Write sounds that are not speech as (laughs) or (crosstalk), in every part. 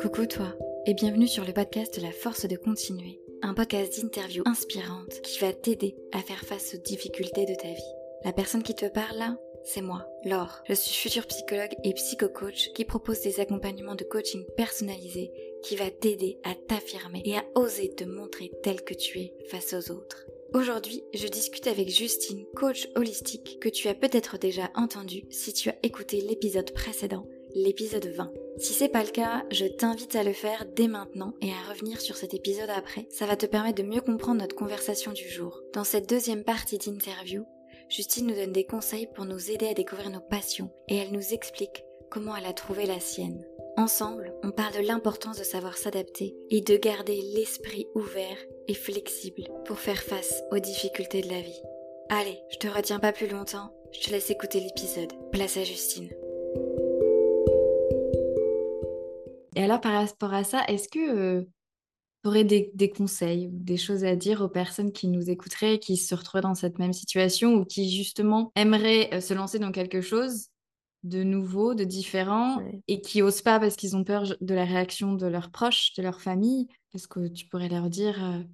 Coucou toi, et bienvenue sur le podcast La force de continuer, un podcast d'interviews inspirantes qui va t'aider à faire face aux difficultés de ta vie. La personne qui te parle là, c'est moi, Laure. Je suis future psychologue et psycho-coach qui propose des accompagnements de coaching personnalisés qui va t'aider à t'affirmer et à oser te montrer tel que tu es face aux autres. Aujourd'hui, je discute avec Justine, coach holistique, que tu as peut-être déjà entendu si tu as écouté l'épisode précédent, l'épisode 20. Si c'est pas le cas, je t'invite à le faire dès maintenant et à revenir sur cet épisode après. Ça va te permettre de mieux comprendre notre conversation du jour. Dans cette deuxième partie d'interview, Justine nous donne des conseils pour nous aider à découvrir nos passions et elle nous explique comment elle a trouvé la sienne. Ensemble, on parle de l'importance de savoir s'adapter et de garder l'esprit ouvert et flexible pour faire face aux difficultés de la vie. Allez, je te retiens pas plus longtemps, je te laisse écouter l'épisode. Place à Justine. Et alors, par rapport à ça, est-ce que tu aurais des, conseils, des choses à dire aux personnes qui nous écouteraient, qui se retrouvent dans cette même situation ou qui justement aimeraient se lancer dans quelque chose de nouveau, de différent et qui osent pas parce qu'ils ont peur de la réaction de leurs proches, de leur famille Qu'est-ce que tu pourrais leur dire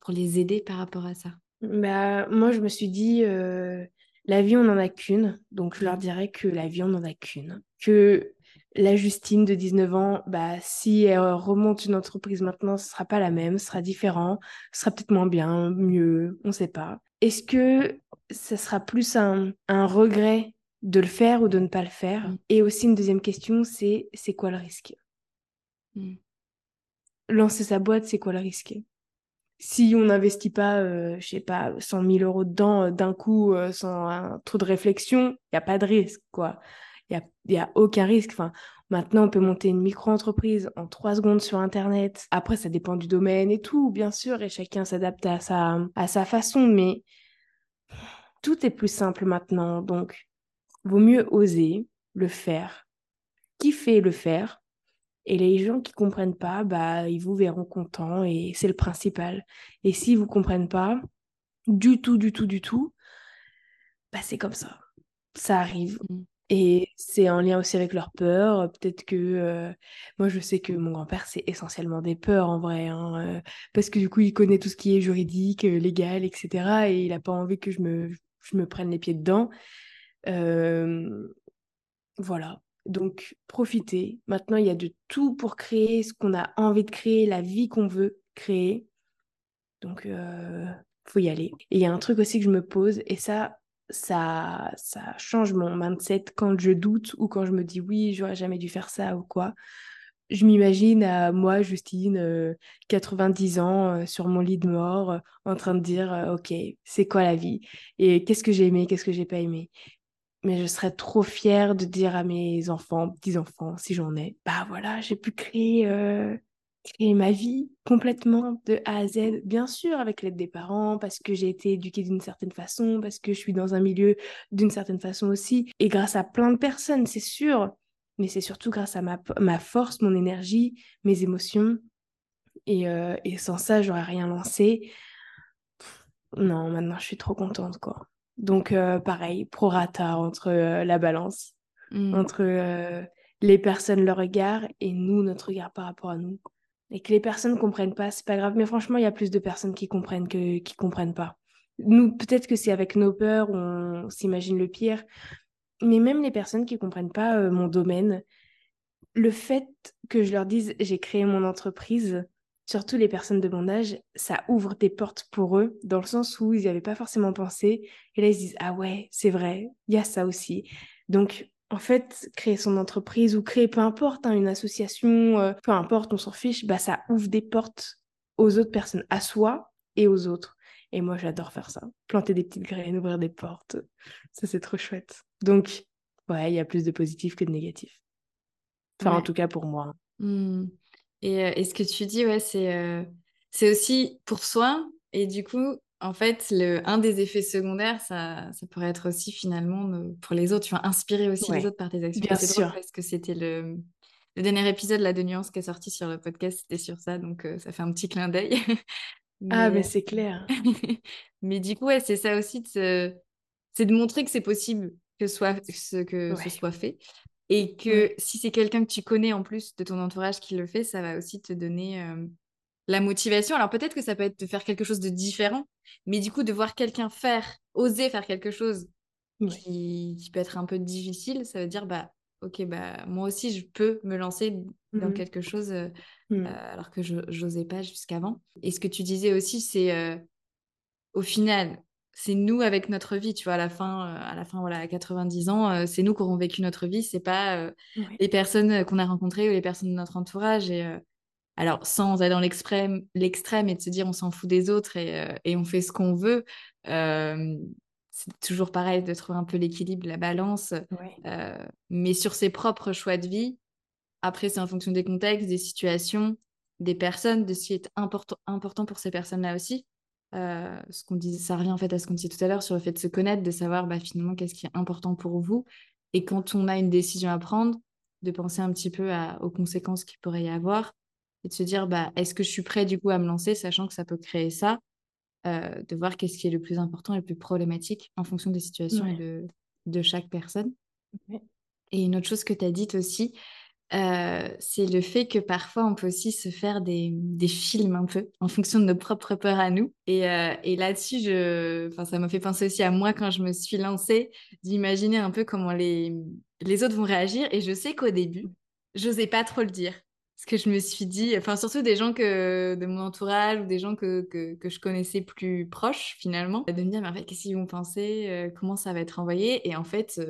pour les aider par rapport à ça bah, Moi, je me suis dit, la vie, on n'en a qu'une. Donc, je leur dirais que la vie, on n'en a qu'une. Que la Justine de 19 ans, bah, si elle remonte une entreprise maintenant, ce sera pas la même, ce sera différent, ce sera peut-être moins bien, mieux, on ne sait pas. Est-ce que ce sera plus un, un, regret de le faire ou de ne pas le faire mmh. Et aussi une deuxième question, c'est c'est quoi le risque? Mmh. Lancer sa boîte, c'est quoi le risque? Si on n'investit pas, euh, je sais pas, 100 000 euros dedans euh, d'un coup euh, sans un, trop de réflexion, il n'y a pas de risque, quoi il n'y a, a aucun risque. Enfin, maintenant, on peut monter une micro-entreprise en trois secondes sur Internet. Après, ça dépend du domaine et tout, bien sûr, et chacun s'adapte à sa, à sa façon, mais tout est plus simple maintenant. Donc, vaut mieux oser le faire, kiffer le faire? Et les gens qui comprennent pas, bah, ils vous verront contents et c'est le principal. Et s'ils vous comprennent pas, du tout, du tout, du tout, bah, c'est comme ça. Ça arrive. Mmh. Et c'est en lien aussi avec leurs peurs. Peut-être que euh, moi, je sais que mon grand-père, c'est essentiellement des peurs en vrai, hein, euh, parce que du coup, il connaît tout ce qui est juridique, euh, légal, etc. Et il n'a pas envie que je me, je me prenne les pieds dedans. Voilà. Donc, profitez. Maintenant, il y a de tout pour créer ce qu'on a envie de créer, la vie qu'on veut créer. Donc, faut y aller. Et il y a un truc aussi que je me pose, et ça, ça, ça change mon mindset quand je doute ou quand je me dis oui, j'aurais jamais dû faire ça ou quoi. Je m'imagine à moi, Justine, 90 euh, ans, sur mon lit de mort, en train de dire Ok, c'est quoi la vie? Et qu'est-ce que j'ai aimé, qu'est-ce que j'ai pas aimé? Mais je serais trop fière de dire à mes enfants, petits-enfants, si j'en ai, bah voilà, j'ai pu créer créer ma vie complètement de A à Z, bien sûr avec l'aide des parents, parce que j'ai été éduquée d'une certaine façon, parce que je suis dans un milieu d'une certaine façon aussi, et grâce à plein de personnes, c'est sûr, mais c'est surtout grâce à ma, force, mon énergie, mes émotions, et, euh, et sans ça, j'aurais rien lancé. Non, maintenant, je suis trop contente, quoi. Donc, euh, pareil, prorata entre euh, la balance, mmh. entre les personnes, leur regard, et nous, notre regard par rapport à nous et que les personnes comprennent pas, c'est pas grave. Mais franchement, il y a plus de personnes qui comprennent que qui comprennent pas. Nous, peut-être que c'est avec nos peurs, on s'imagine le pire. Mais même les personnes qui comprennent pas euh, mon domaine, le fait que je leur dise j'ai créé mon entreprise, surtout les personnes de mon âge, ça ouvre des portes pour eux, dans le sens où ils n'y avaient pas forcément pensé. Et là, ils se disent ah ouais, c'est vrai, il y a ça aussi. Donc, en fait, créer son entreprise ou créer peu importe, hein, une association, euh, peu importe, on s'en fiche, bah, ça ouvre des portes aux autres personnes, à soi et aux autres. Et moi, j'adore faire ça. Planter des petites graines, ouvrir des portes. Ça, c'est trop chouette. Donc, ouais, il y a plus de positifs que de négatifs. Enfin, en tout cas, pour moi. Mmh. Euh, et, ce que tu dis, ouais, c'est euh, c'est aussi pour soi. Et du coup, en fait, le, un des effets secondaires, ça, ça pourrait être aussi finalement pour les autres. Tu vas inspirer aussi les autres par tes actions. Bien sûr. parce que c'était le, le, dernier épisode là, de Nuance qui est sorti sur le podcast, c'était sur ça. Donc, euh, ça fait un petit clin d'œil. (laughs) ah, mais c'est clair. (laughs) mais du coup, ouais, c'est ça aussi. C'est de montrer que c'est possible que, soit, ce, que ce soit fait. Et que si c'est quelqu'un que tu connais en plus de ton entourage qui le fait, ça va aussi te donner euh, la motivation. Alors peut-être que ça peut être de faire quelque chose de différent, mais du coup de voir quelqu'un faire, oser faire quelque chose qui, qui, peut être un peu difficile, ça veut dire bah ok bah moi aussi je peux me lancer dans mmh quelque chose euh, mmh. alors que je n'osais pas jusqu'avant. Et ce que tu disais aussi, c'est au final c'est nous avec notre vie, tu vois, à la fin, euh, à la fin, voilà, à 90 ans, euh, c'est nous qui aurons vécu notre vie, c'est pas euh, les personnes qu'on a rencontrées ou les personnes de notre entourage. Et alors, sans aller dans l'extrême, l'extrême et de se dire on s'en fout des autres et, et on fait ce qu'on veut, c'est toujours pareil de trouver un peu l'équilibre, la balance. mais sur ses propres choix de vie, après, c'est en fonction des contextes, des situations, des personnes, de ce qui est important, important pour ces personnes-là aussi. Euh, ce qu'on dit, ça revient en fait à ce qu'on disait tout à l'heure sur le fait de se connaître, de savoir bah, finalement qu'est-ce qui est important pour vous. Et quand on a une décision à prendre, de penser un petit peu aux conséquences qu'il pourrait y avoir et de se dire bah, est-ce que je suis prêt du coup à me lancer, sachant que ça peut créer ça, euh, de voir qu'est-ce qui est le plus important et le plus problématique en fonction des situations et de, de chaque personne. Et une autre chose que tu as dite aussi, c'est le fait que parfois on peut aussi se faire des, des, films un peu en fonction de nos propres peurs à nous. Et, et là-dessus, je... enfin, ça m'a fait penser aussi à moi quand je me suis lancée, d'imaginer un peu comment les, les autres vont réagir. Et je sais qu'au début, j'osais pas trop le dire. Parce que je me suis dit, enfin surtout des gens que, de mon entourage ou des gens que, que, que je connaissais plus proches finalement, de me dire, mais en fait, qu'est-ce qu'ils vont penser, comment ça va être envoyé? Et en fait,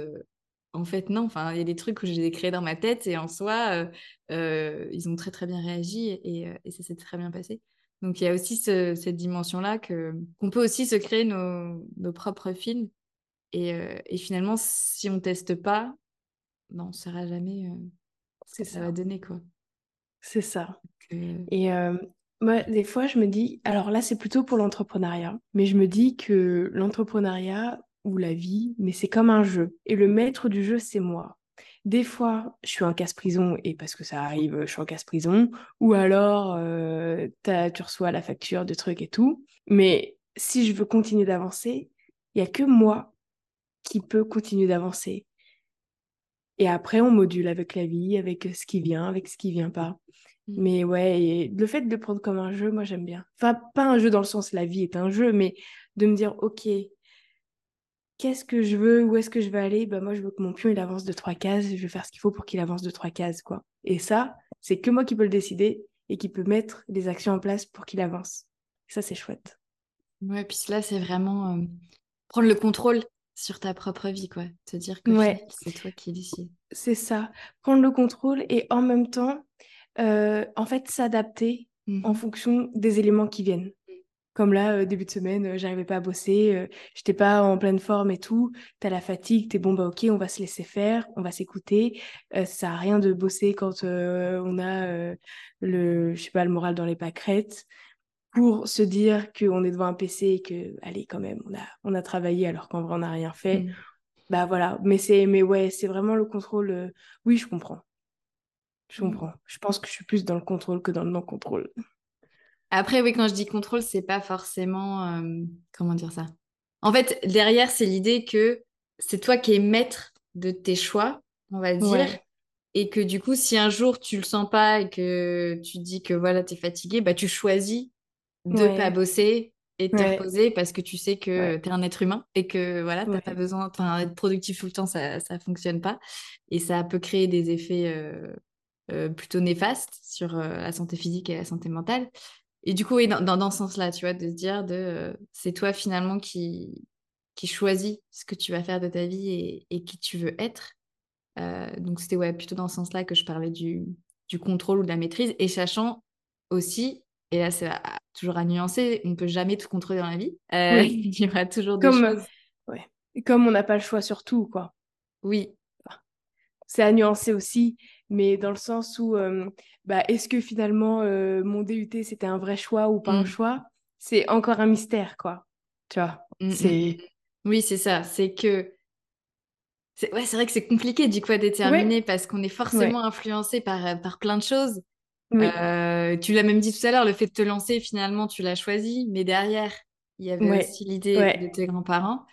en fait, non. Enfin, il y a des trucs que j'ai créés dans ma tête et en soi, euh, euh, ils ont très très bien réagi et, euh, ça s'est très bien passé. Donc il y a aussi cette dimension-là que qu'on peut aussi se créer nos, propres films et, finalement, si on teste pas, ben, on ne saura jamais ce que ça. va donner quoi. C'est ça. Et moi, des fois, je me dis, alors là, c'est plutôt pour l'entrepreneuriat, mais je me dis que l'entrepreneuriat, ou la vie, mais c'est comme un jeu. Et le maître du jeu, c'est moi. Des fois, je suis en casse-prison et parce que ça arrive, je suis en casse-prison. Ou alors, euh, tu reçois la facture de trucs et tout. Mais si je veux continuer d'avancer, il n'y a que moi qui peut continuer d'avancer. Et après, on module avec la vie, avec ce qui vient, avec ce qui vient pas. Mmh. Mais ouais, le fait de le prendre comme un jeu, moi j'aime bien. Enfin, pas un jeu dans le sens la vie est un jeu, mais de me dire, ok, qu'est-ce que je veux, où est-ce que je veux aller, bah moi je veux que mon pion il avance de trois cases, je vais faire ce qu'il faut pour qu'il avance de trois cases quoi. Et ça, c'est que moi qui peux le décider et qui peut mettre des actions en place pour qu'il avance. ça c'est chouette. Ouais, puis là c'est vraiment euh, prendre le contrôle sur ta propre vie quoi, te dire que c'est toi qui décides. C'est ça, prendre le contrôle et en même temps euh, en fait s'adapter en mmh fonction des éléments qui viennent. Comme là, euh, début de semaine, euh, j'arrivais pas à bosser, euh, j'étais pas en pleine forme et tout. T'as la fatigue, t'es bon, bah ok, on va se laisser faire, on va s'écouter. ça sert à rien de bosser quand on a le, je sais pas, le moral dans les pâquerettes pour se dire qu'on est devant un PC et que, allez, quand même, on a, on a travaillé alors qu'en vrai, on n'a rien fait. Mmh. Bah voilà, mais c'est, mais ouais, c'est vraiment le contrôle. Oui, je comprends. Je mmh. comprends. Je pense que je suis plus dans le contrôle que dans le non-contrôle. Après, oui, quand je dis contrôle, c'est pas forcément. Euh, comment dire ça? En fait, derrière, c'est l'idée que c'est toi qui es maître de tes choix, on va dire. Et que du coup, si un jour tu le sens pas et que tu dis que voilà, tu es fatigué, bah, tu choisis de pas bosser et de te reposer parce que tu sais que tu es un être humain et que voilà, tu n'as pas besoin. Enfin, être productif tout le temps, ça ne fonctionne pas. Et ça peut créer des effets. Euh, euh, plutôt néfastes sur la santé physique et la santé mentale. Et du coup, oui, dans, dans, ce sens-là, tu vois, de se dire de euh, c'est toi finalement qui, qui choisis ce que tu vas faire de ta vie et, et qui tu veux être. Euh, donc, c'était ouais, plutôt dans ce sens-là que je parlais du, du contrôle ou de la maîtrise et sachant aussi, et là, c'est toujours à nuancer, on ne peut jamais tout contrôler dans la vie. Euh, (laughs) il y aura toujours des comme, choses. Ouais. Comme on n'a pas le choix sur tout, quoi. Oui. C'est à nuancer aussi mais dans le sens où euh, bah, est-ce que finalement euh, mon DUT c'était un vrai choix ou pas un mmh. choix? C'est encore un mystère, quoi. Tu vois? Mmh, mmh, c'est... Oui, c'est ça. C'est que. C'est ouais, vrai que c'est compliqué du coup à déterminer parce qu'on est forcément influencé par, euh, par plein de choses. tu l'as même dit tout à l'heure, le fait de te lancer, finalement, tu l'as choisi, mais derrière, il y avait aussi l'idée de tes grands-parents.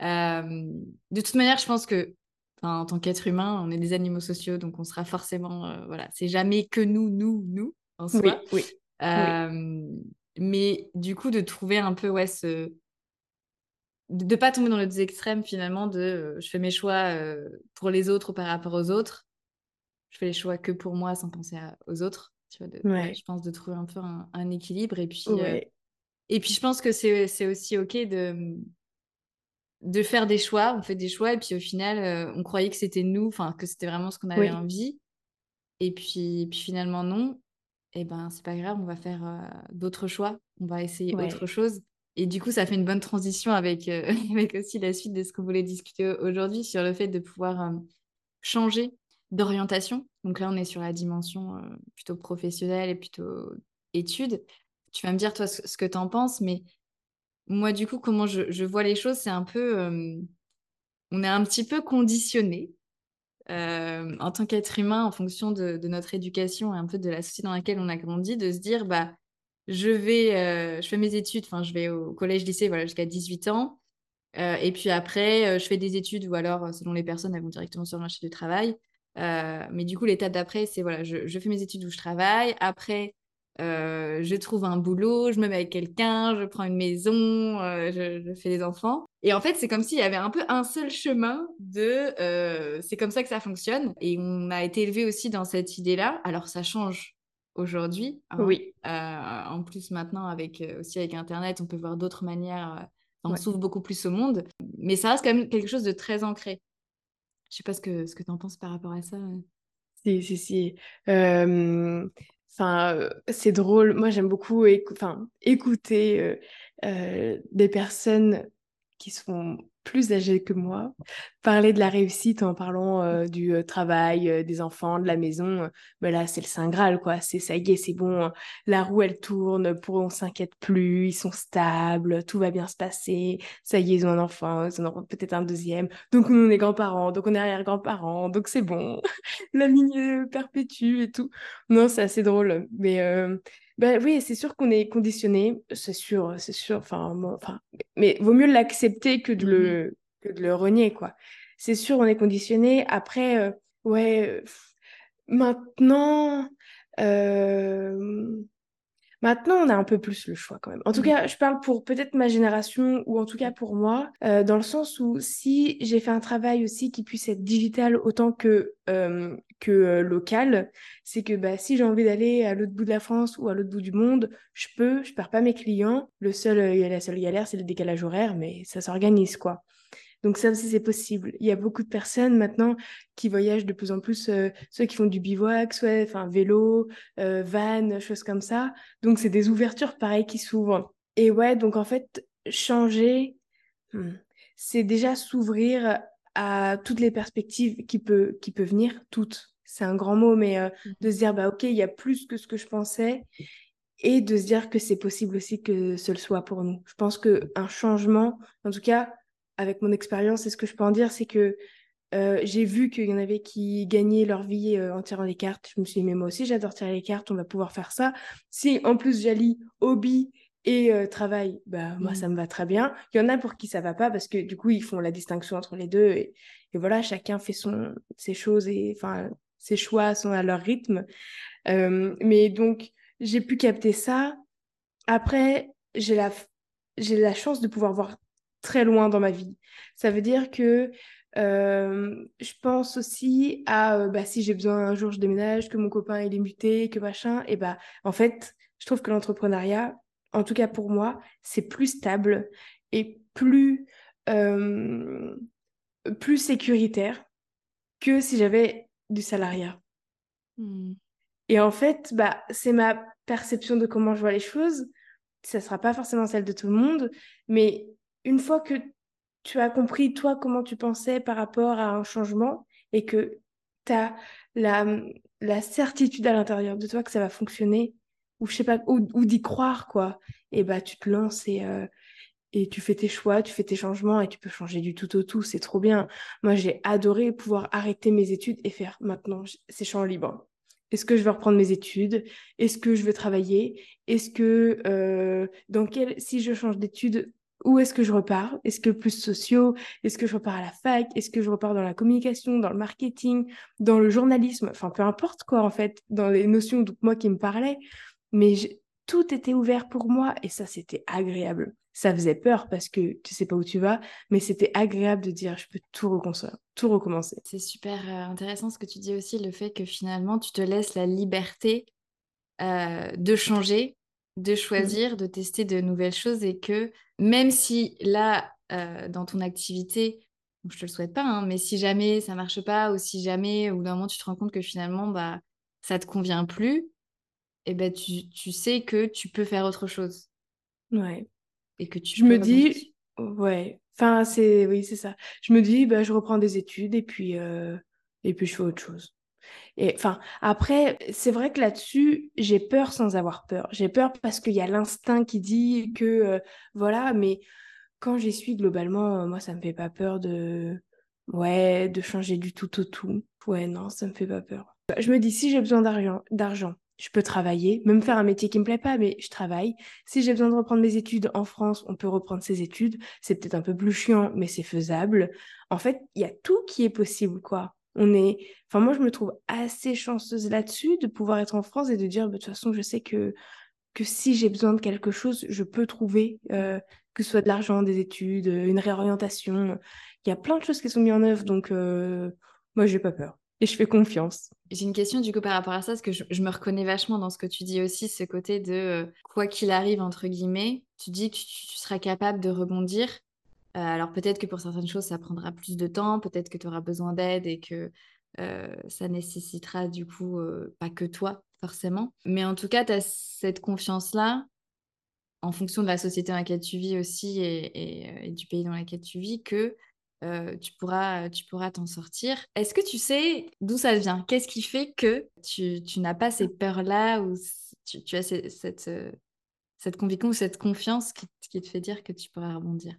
de toute manière, je pense que en tant qu'être humain, on est des animaux sociaux, donc on sera forcément, voilà, c'est jamais que nous, nous, nous en soi. Oui, Mais du coup, de trouver un peu ouais, ce, de ne pas tomber dans les deux extrêmes finalement de euh, je fais mes choix euh, pour les autres ou par rapport aux autres. Je fais les choix que pour moi sans penser aux autres. Tu vois, Je pense de trouver un peu un, équilibre. Et puis, euh, et puis je pense que c'est aussi OK de, de faire des choix. On fait des choix et puis au final, on croyait que c'était nous, enfin que c'était vraiment ce qu'on avait envie. Et puis, puis finalement, non. Et eh ben, c'est pas grave, on va faire d'autres choix. On va essayer autre chose. Et du coup, ça fait une bonne transition avec, euh, (laughs) avec aussi la suite de ce qu'on voulait discuter aujourd'hui sur le fait de pouvoir euh, changer d'orientation. Donc là, on est sur la dimension euh, plutôt professionnelle et plutôt études. Tu vas me dire, toi, ce, que tu en penses, mais moi, du coup, comment je, vois les choses, c'est un peu... on est un petit peu conditionné en tant qu'être humain en fonction de, notre éducation et un peu de la société dans laquelle on a grandi, de se dire, bah je vais, euh, je fais mes études, enfin, je vais au collège, lycée, voilà, jusqu'à 18 ans. Euh, et puis après, euh, je fais des études ou alors, selon les personnes, elles vont directement sur le marché du travail. mais du coup, l'étape d'après, c'est voilà, je, je, fais mes études où je travaille. Après, je trouve un boulot, je me mets avec quelqu'un, je prends une maison, je, je, fais des enfants. Et en fait, c'est comme s'il y avait un peu un seul chemin de c'est comme ça que ça fonctionne. Et on a été élevé aussi dans cette idée-là. Alors, ça change aujourd'hui. Hein. Oui. Euh, en plus, maintenant, avec, euh, aussi avec Internet, on peut voir d'autres manières. Euh, on s'ouvre beaucoup plus au monde. Mais ça reste quand même quelque chose de très ancré. Je sais pas ce que, ce que tu en penses par rapport à ça. Si, si, si. Enfin, c'est drôle. Moi, j'aime beaucoup écouter des personnes qui sont plus âgés que moi, parler de la réussite en parlant euh, du euh, travail, euh, des enfants, de la maison, ben là, c'est le Saint Graal, quoi. C'est ça y est, c'est bon, la roue, elle tourne, pour on s'inquiète plus, ils sont stables, tout va bien se passer, ça y est, ils ont un enfant, ils en auront peut-être un deuxième, donc nous, on est grands-parents, donc on est arrière-grands-parents, donc c'est bon, (laughs) la lignée perpétue et tout. Non, c'est assez drôle, mais ben oui, c'est sûr qu'on est conditionné, c'est sûr, c'est sûr. Enfin, enfin, mais vaut mieux l'accepter que de mmh le que de le renier, quoi. C'est sûr, on est conditionné. Après, euh, ouais, maintenant, euh, Maintenant, on a un peu plus le choix quand même. En tout mmh. cas, je parle pour peut-être ma génération ou en tout cas pour moi, euh, dans le sens où si j'ai fait un travail aussi qui puisse être digital autant que, euh, que euh, local, c'est que bah, si j'ai envie d'aller à l'autre bout de la France ou à l'autre bout du monde, je peux, je perds pas mes clients. Le seul, la seule galère, c'est le décalage horaire, mais ça s'organise quoi. Donc ça aussi, c'est possible. Il y a beaucoup de personnes maintenant qui voyagent de plus en plus, euh, soit qui font du bivouac, soit enfin, vélo, euh, van, choses comme ça. Donc c'est des ouvertures pareilles qui s'ouvrent. Et ouais, donc en fait, changer, hmm, c'est déjà s'ouvrir à toutes les perspectives qui peuvent qui peut venir, toutes. C'est un grand mot, mais euh, mmh. de se dire, bah ok, il y a plus que ce que je pensais et de se dire que c'est possible aussi que ce le soit pour nous. Je pense qu'un changement, en tout cas, avec mon expérience, et ce que je peux en dire, c'est que euh, j'ai vu qu'il y en avait qui gagnaient leur vie euh, en tirant les cartes. Je me suis dit, mais moi aussi, j'adore tirer les cartes, on va pouvoir faire ça. Si en plus j'allie hobby et euh, travail, bah, moi, mmh. ça me va très bien. Il y en a pour qui ça va pas parce que du coup, ils font la distinction entre les deux. Et, voilà, chacun fait son, ses choses et enfin, ses choix sont à leur rythme. mais donc, j'ai pu capter ça. Après, j'ai la, j'ai la chance de pouvoir voir très loin dans ma vie. Ça veut dire que euh, je pense aussi à euh, bah, si j'ai besoin un jour je déménage, que mon copain il est muté, que machin, et bah en fait, je trouve que l'entrepreneuriat, en tout cas pour moi, c'est plus stable et plus, euh, plus sécuritaire que si j'avais du salariat. Hmm. Et en fait, bah, c'est ma perception de comment je vois les choses. Ça ne sera pas forcément celle de tout le monde, mais une fois que tu as compris, toi, comment tu pensais par rapport à un changement et que tu as la, la certitude à l'intérieur de toi que ça va fonctionner, ou je sais pas, ou, d'y croire, quoi, et bah tu te lances et, euh, et tu fais tes choix, tu fais tes changements et tu peux changer du tout au tout, c'est trop bien. Moi, j'ai adoré pouvoir arrêter mes études et faire maintenant, c'est champ libre. Est-ce que je vais reprendre mes études? Est-ce que je veux travailler? Est-ce que, euh, dans quel, si je change d'études, où est-ce que je repars? Est-ce que plus sociaux? Est-ce que je repars à la fac? Est-ce que je repars dans la communication, dans le marketing, dans le journalisme? Enfin, peu importe quoi, en fait, dans les notions donc, moi qui me parlaient. Mais tout était ouvert pour moi et ça, c'était agréable. Ça faisait peur parce que tu sais pas où tu vas, mais c'était agréable de dire je peux tout reconstruire, tout recommencer. C'est super euh, intéressant ce que tu dis aussi, le fait que finalement tu te laisses la liberté euh, de changer, de choisir, de tester de nouvelles choses et que même si là, euh, dans ton activité, je te le souhaite pas, hein, mais si jamais ça marche pas ou si jamais au bout d'un moment tu te rends compte que finalement bah ça te convient plus, et eh ben tu, tu, sais que tu peux faire autre chose. Ouais. Et que tu Je me dis, ouais. Enfin, c'est, oui, c'est ça. Je me dis, bah, je reprends des études et puis, euh, et puis je fais autre chose. Et enfin, après, c'est vrai que là-dessus, j'ai peur sans avoir peur. J'ai peur parce qu'il y a l'instinct qui dit que, euh, voilà, mais quand j'y suis globalement, euh, moi, ça me fait pas peur de, ouais, de changer du tout au tout. Ouais, non, ça me fait pas peur. Je me dis, si j'ai besoin d'argent, je peux travailler, même faire un métier qui me plaît pas, mais je travaille. Si j'ai besoin de reprendre mes études en France, on peut reprendre ses études. C'est peut-être un peu plus chiant, mais c'est faisable. En fait, il y a tout qui est possible, quoi. On est, enfin moi je me trouve assez chanceuse là-dessus de pouvoir être en France et de dire bah, de toute façon je sais que que si j'ai besoin de quelque chose, je peux trouver euh, que ce soit de l'argent, des études, une réorientation. Il y a plein de choses qui sont mises en œuvre, donc euh, moi j'ai pas peur et je fais confiance. J'ai une question du coup par rapport à ça, parce que je, me reconnais vachement dans ce que tu dis aussi, ce côté de euh, quoi qu'il arrive, entre guillemets, tu dis que tu, seras capable de rebondir. Euh, alors peut-être que pour certaines choses, ça prendra plus de temps, peut-être que tu auras besoin d'aide et que euh, ça nécessitera du coup pas que toi forcément. Mais en tout cas, tu as cette confiance-là, en fonction de la société dans laquelle tu vis aussi et, du pays dans lequel tu vis, que euh, tu pourras tu pourras t'en sortir. Est-ce que tu sais d'où ça vient? Qu'est-ce qui fait que tu, n'as pas ces peurs-là ou tu, as cette, euh, cette conviction ou cette confiance qui, qui, te fait dire que tu pourras rebondir?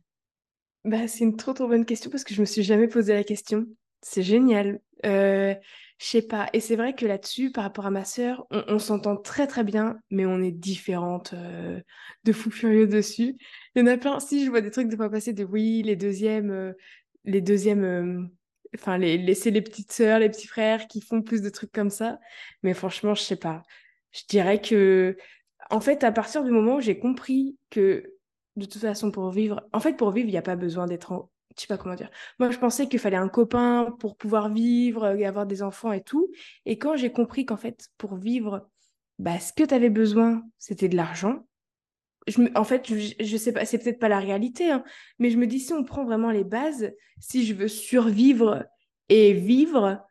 Bah, C'est une trop trop bonne question parce que je me suis jamais posé la question. C'est génial. Euh, je sais pas. Et c'est vrai que là-dessus, par rapport à ma sœur, on, s'entend très très bien, mais on est différentes euh, de fou furieux dessus. Il y en a plein. Si je vois des trucs de fois passer de oui, les deuxièmes, les deuxièmes, euh, enfin, les, laisser les petites sœurs, les petits frères qui font plus de trucs comme ça. Mais franchement, je sais pas. Je dirais que, en fait, à partir du moment où j'ai compris que, de toute façon, pour vivre, en fait, pour vivre, il n'y a pas besoin d'être en... Je sais pas comment dire. Moi, je pensais qu'il fallait un copain pour pouvoir vivre et avoir des enfants et tout. Et quand j'ai compris qu'en fait, pour vivre, bah, ce que tu avais besoin, c'était de l'argent, en fait, je, sais pas, c'est peut-être pas la réalité, hein, mais je me dis si on prend vraiment les bases, si je veux survivre et vivre,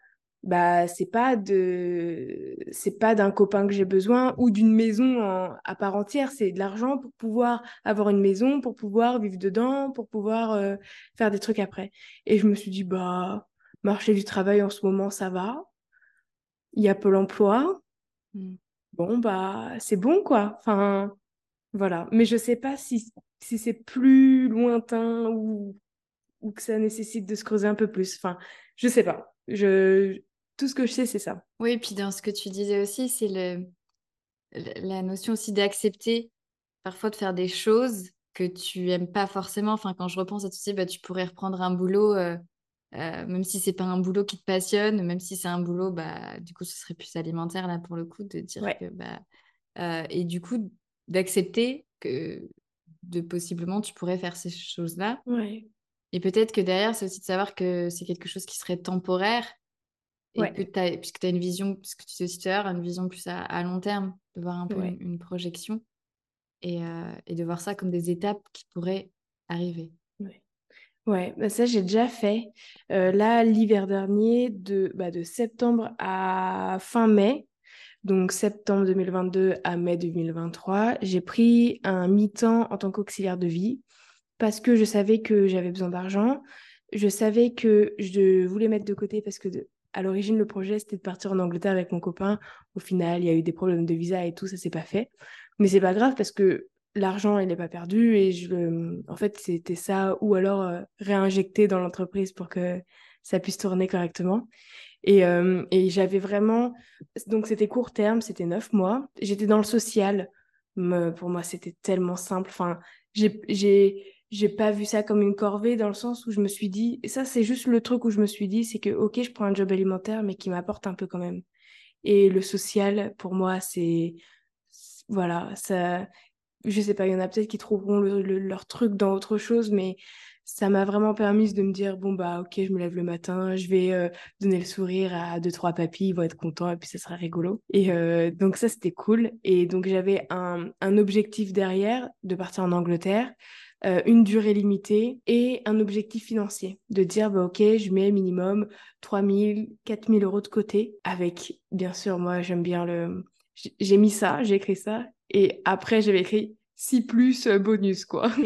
bah c'est pas de, c'est pas d'un copain que j'ai besoin ou d'une maison à part entière, c'est de l'argent pour pouvoir avoir une maison, pour pouvoir vivre dedans, pour pouvoir euh, faire des trucs après. Et je me suis dit bah marché du travail en ce moment ça va, il y a peu l'emploi, mmh. bon bah c'est bon quoi, enfin voilà. Mais je sais pas si, si c'est plus lointain ou, ou que ça nécessite de se creuser un peu plus. Enfin, je sais pas. Je... Tout ce que je sais, c'est ça. Oui, et puis dans ce que tu disais aussi, c'est le... la notion aussi d'accepter parfois de faire des choses que tu aimes pas forcément. Enfin, quand je repense à tout ça, bah, tu pourrais reprendre un boulot, euh, euh, même si c'est pas un boulot qui te passionne, même si c'est un boulot, bah, du coup, ce serait plus alimentaire là pour le coup, de dire que. Bah, euh, et du coup, d'accepter que de possiblement tu pourrais faire ces choses-là. Ouais. Et peut-être que derrière, c'est aussi de savoir que c'est quelque chose qui serait temporaire et que tu as, puisque tu as une vision, puisque tu sais aussi tout une vision plus à, long terme, de voir un peu une, projection et, euh, et, de voir ça comme des étapes qui pourraient arriver. Ouais, ouais bah ça j'ai déjà fait. Euh, là, l'hiver dernier, de, bah, de septembre à fin mai, donc septembre 2022 à mai 2023, j'ai pris un mi-temps en tant qu'auxiliaire de vie parce que je savais que j'avais besoin d'argent. Je savais que je voulais mettre de côté parce que à l'origine, le projet, c'était de partir en Angleterre avec mon copain. Au final, il y a eu des problèmes de visa et tout, ça s'est pas fait. Mais c'est pas grave parce que l'argent, il n'est pas perdu et je en fait, c'était ça ou alors euh, réinjecter dans l'entreprise pour que ça puisse tourner correctement. Et, euh, et j'avais vraiment. Donc, c'était court terme, c'était neuf mois. J'étais dans le social. pour moi, c'était tellement simple. Enfin, j'ai j'ai pas vu ça comme une corvée dans le sens où je me suis dit, ça c'est juste le truc où je me suis dit, c'est que ok, je prends un job alimentaire, mais qui m'apporte un peu quand même. Et le social, pour moi, c'est, voilà, ça, je sais pas, il y en a peut-être qui trouveront leur truc dans autre chose, mais ça m'a vraiment permis de me dire bon bah ok je me lève le matin je vais euh, donner le sourire à deux trois papis ils vont être contents et puis ça sera rigolo. Et euh, donc ça c'était cool. Et donc j'avais un, un, objectif derrière de partir en Angleterre euh, une durée limitée et un objectif financier de dire bah ok je mets minimum 3000 4000 euros de côté avec bien sûr moi j'aime bien le j'ai mis ça j'ai écrit ça et après j'avais écrit si plus euh, bonus, quoi. (laughs)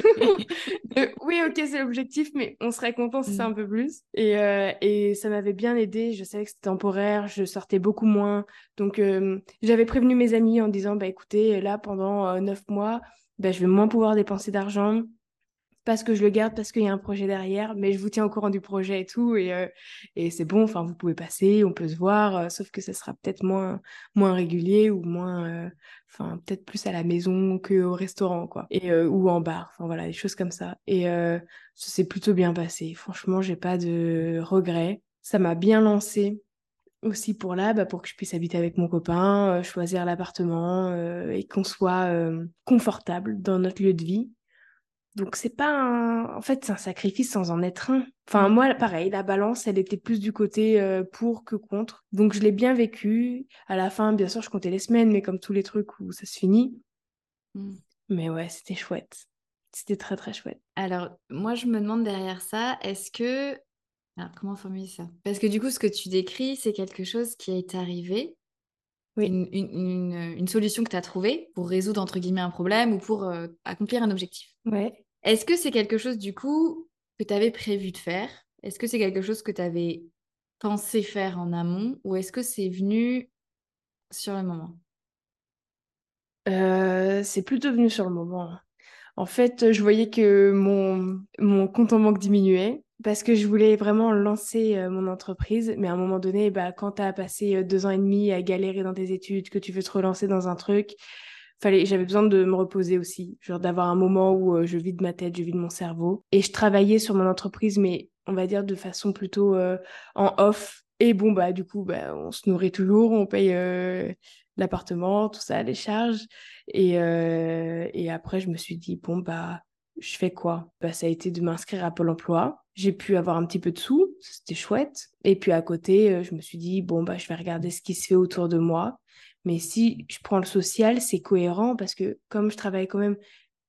(laughs) oui, ok, c'est l'objectif, mais on serait content si c'est un mm. peu plus. Et, euh, et ça m'avait bien aidé. Je savais que c'était temporaire, je sortais beaucoup moins. Donc, euh, j'avais prévenu mes amis en disant, bah écoutez, là, pendant neuf mois, bah, je vais moins pouvoir dépenser d'argent parce que je le garde, parce qu'il y a un projet derrière, mais je vous tiens au courant du projet et tout, et, euh, et c'est bon, enfin, vous pouvez passer, on peut se voir, euh, sauf que ça sera peut-être moins, moins régulier ou moins, euh, enfin, peut-être plus à la maison qu'au restaurant, quoi, et, ou en bar, enfin voilà, des choses comme ça. Et ça s'est plutôt bien passé. Franchement, j'ai pas de regrets. Ça m'a bien lancé aussi pour là, bah, pour que je puisse habiter avec mon copain, choisir l'appartement et qu'on soit confortable dans notre lieu de vie. Donc c'est pas un... En fait, c'est un sacrifice sans en être un. Enfin, mmh. moi, pareil, la balance, elle était plus du côté euh, pour que contre. Donc je l'ai bien vécu. À la fin, bien sûr, je comptais les semaines, mais comme tous les trucs où ça se finit. Mmh. Mais ouais, c'était chouette. C'était très, très chouette. Alors, moi, je me demande derrière ça, est-ce que... Alors, comment formuler ça? Parce que du coup, ce que tu décris, c'est quelque chose qui est arrivé oui. Une, une, une, solution que tu as trouvée pour résoudre entre guillemets un problème ou pour euh, accomplir un objectif? Ouais. Est-ce que c'est quelque chose du coup que tu avais prévu de faire? Est-ce que c'est quelque chose que tu avais pensé faire en amont ou est-ce que c'est venu sur le moment? Euh, C'est plutôt venu sur le moment. En fait, je voyais que mon, mon compte en banque diminuait parce que je voulais vraiment lancer euh, mon entreprise. Mais à un moment donné, bah, quand tu as passé euh, deux ans et demi à galérer dans tes études, que tu veux te relancer dans un truc, fallait, j'avais besoin de me reposer aussi, genre d'avoir un moment où euh, je vide ma tête, je vide mon cerveau. Et je travaillais sur mon entreprise, mais on va dire de façon plutôt en off. Et bon, bah, du coup, bah, on se nourrit toujours, on paye l'appartement, tout ça, les charges. Et, et après, je me suis dit, bon, bah, je fais quoi? Bah, Ça a été de m'inscrire à Pôle emploi. J'ai pu avoir un petit peu de sous, c'était chouette. Et puis à côté, euh, je me suis dit, bon, bah, je vais regarder ce qui se fait autour de moi. Mais si je prends le social, c'est cohérent parce que comme je travaille quand même,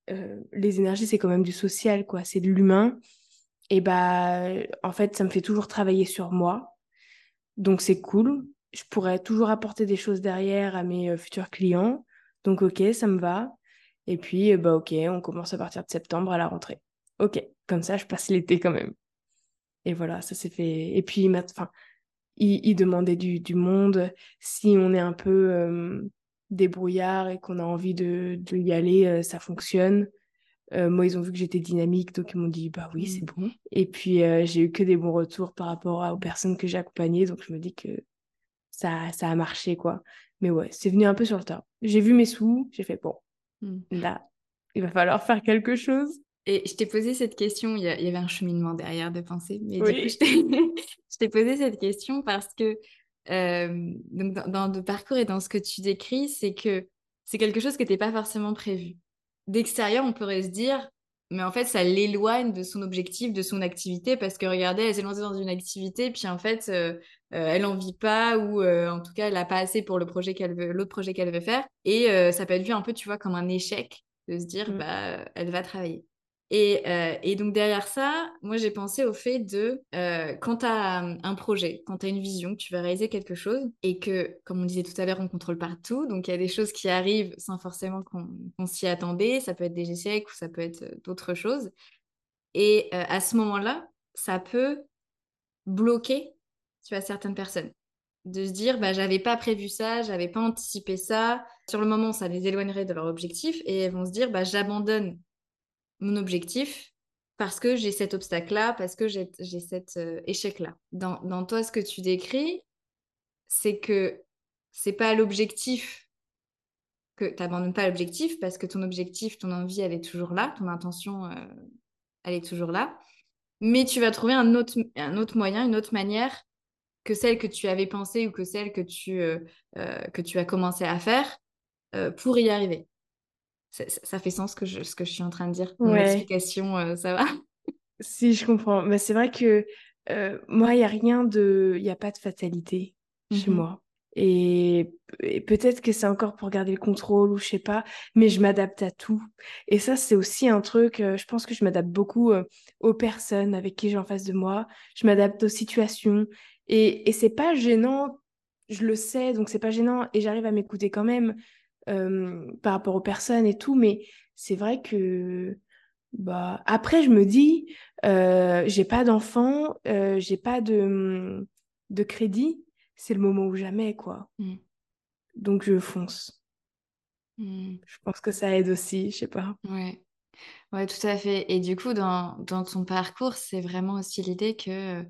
euh, les énergies, c'est quand même du social, quoi. C'est de l'humain. Et bah, en fait, ça me fait toujours travailler sur moi. Donc c'est cool. Je pourrais toujours apporter des choses derrière à mes euh, futurs clients. Donc ok, ça me va. Et puis, bah ok, on commence à partir de septembre à la rentrée. Ok, comme ça, je passe l'été quand même. Et voilà, ça s'est fait. Et puis, enfin, il, il demandait du, du, monde. Si on est un peu euh, débrouillard et qu'on a envie de, de y aller, euh, ça fonctionne. Euh, moi, ils ont vu que j'étais dynamique, donc ils m'ont dit, bah oui, c'est mmh. bon. Et puis, j'ai eu que des bons retours par rapport aux personnes que j'ai accompagnées, donc je me dis que ça, ça a marché, quoi. Mais ouais, c'est venu un peu sur le tas. J'ai vu mes sous, j'ai fait, bon. Là, il va falloir faire quelque chose. Et je t'ai posé cette question, il y, avait un cheminement derrière de pensée, mais du coup, (laughs) je t'ai posé cette question parce que euh, donc dans, le parcours et dans ce que tu décris, c'est que c'est quelque chose qui n'était pas forcément prévu. D'extérieur, on pourrait se dire, mais en fait, ça l'éloigne de son objectif, de son activité, parce que regardez, elle s'est lancée dans une activité, puis en fait, euh, euh, elle n'en vit pas, ou en tout cas, elle n'a pas assez pour le projet qu'elle veut, l'autre projet qu'elle veut faire. Et ça peut être vu un peu, tu vois, comme un échec de se dire, mmh. bah, elle va travailler. Euh, et, donc derrière ça, moi j'ai pensé au fait de euh, quand tu as un projet, quand tu as une vision, que tu vas réaliser quelque chose et que, comme on disait tout à l'heure, on contrôle partout. Donc il y a des choses qui arrivent sans forcément qu'on s'y attendait. Ça peut être des échecs ou ça peut être euh, d'autres choses. Et à ce moment-là, ça peut bloquer tu vois, certaines personnes. De se dire, bah, j'avais pas prévu ça, j'avais pas anticipé ça. Sur le moment, ça les éloignerait de leur objectif et elles vont se dire, bah, j'abandonne mon objectif parce que j'ai cet obstacle-là, parce que j'ai cet euh, échec-là. Dans, dans, toi, ce que tu décris, c'est que c'est pas l'objectif, que tu n'abandonnes pas l'objectif parce que ton objectif, ton envie, elle est toujours là, ton intention, euh, elle est toujours là, mais tu vas trouver un autre, un autre moyen, une autre manière que celle que tu avais pensée ou que celle que tu, euh, que tu as commencé à faire pour y arriver. Ça, ça, fait sens que je, ce que je suis en train de dire. Mon explication, ça va (laughs) Si, je comprends. Mais c'est vrai que moi, il n'y a rien de... Il n'y a pas de fatalité chez mmh moi. Et, peut-être que c'est encore pour garder le contrôle ou je sais pas, mais je m'adapte à tout. Et ça, c'est aussi un truc, je pense que je m'adapte beaucoup aux personnes avec qui j'ai en face de moi. Je m'adapte aux situations. Et, et c'est pas gênant, je le sais, donc c'est pas gênant et j'arrive à m'écouter quand même par rapport aux personnes et tout, mais c'est vrai que bah après je me dis j'ai pas d'enfant, j'ai pas de, de crédit, c'est le moment ou jamais quoi. Mmh. Donc je fonce. Mmh. Je pense que ça aide aussi, je sais pas. Ouais. Ouais, tout à fait. Et du coup, dans, dans ton parcours, c'est vraiment aussi l'idée que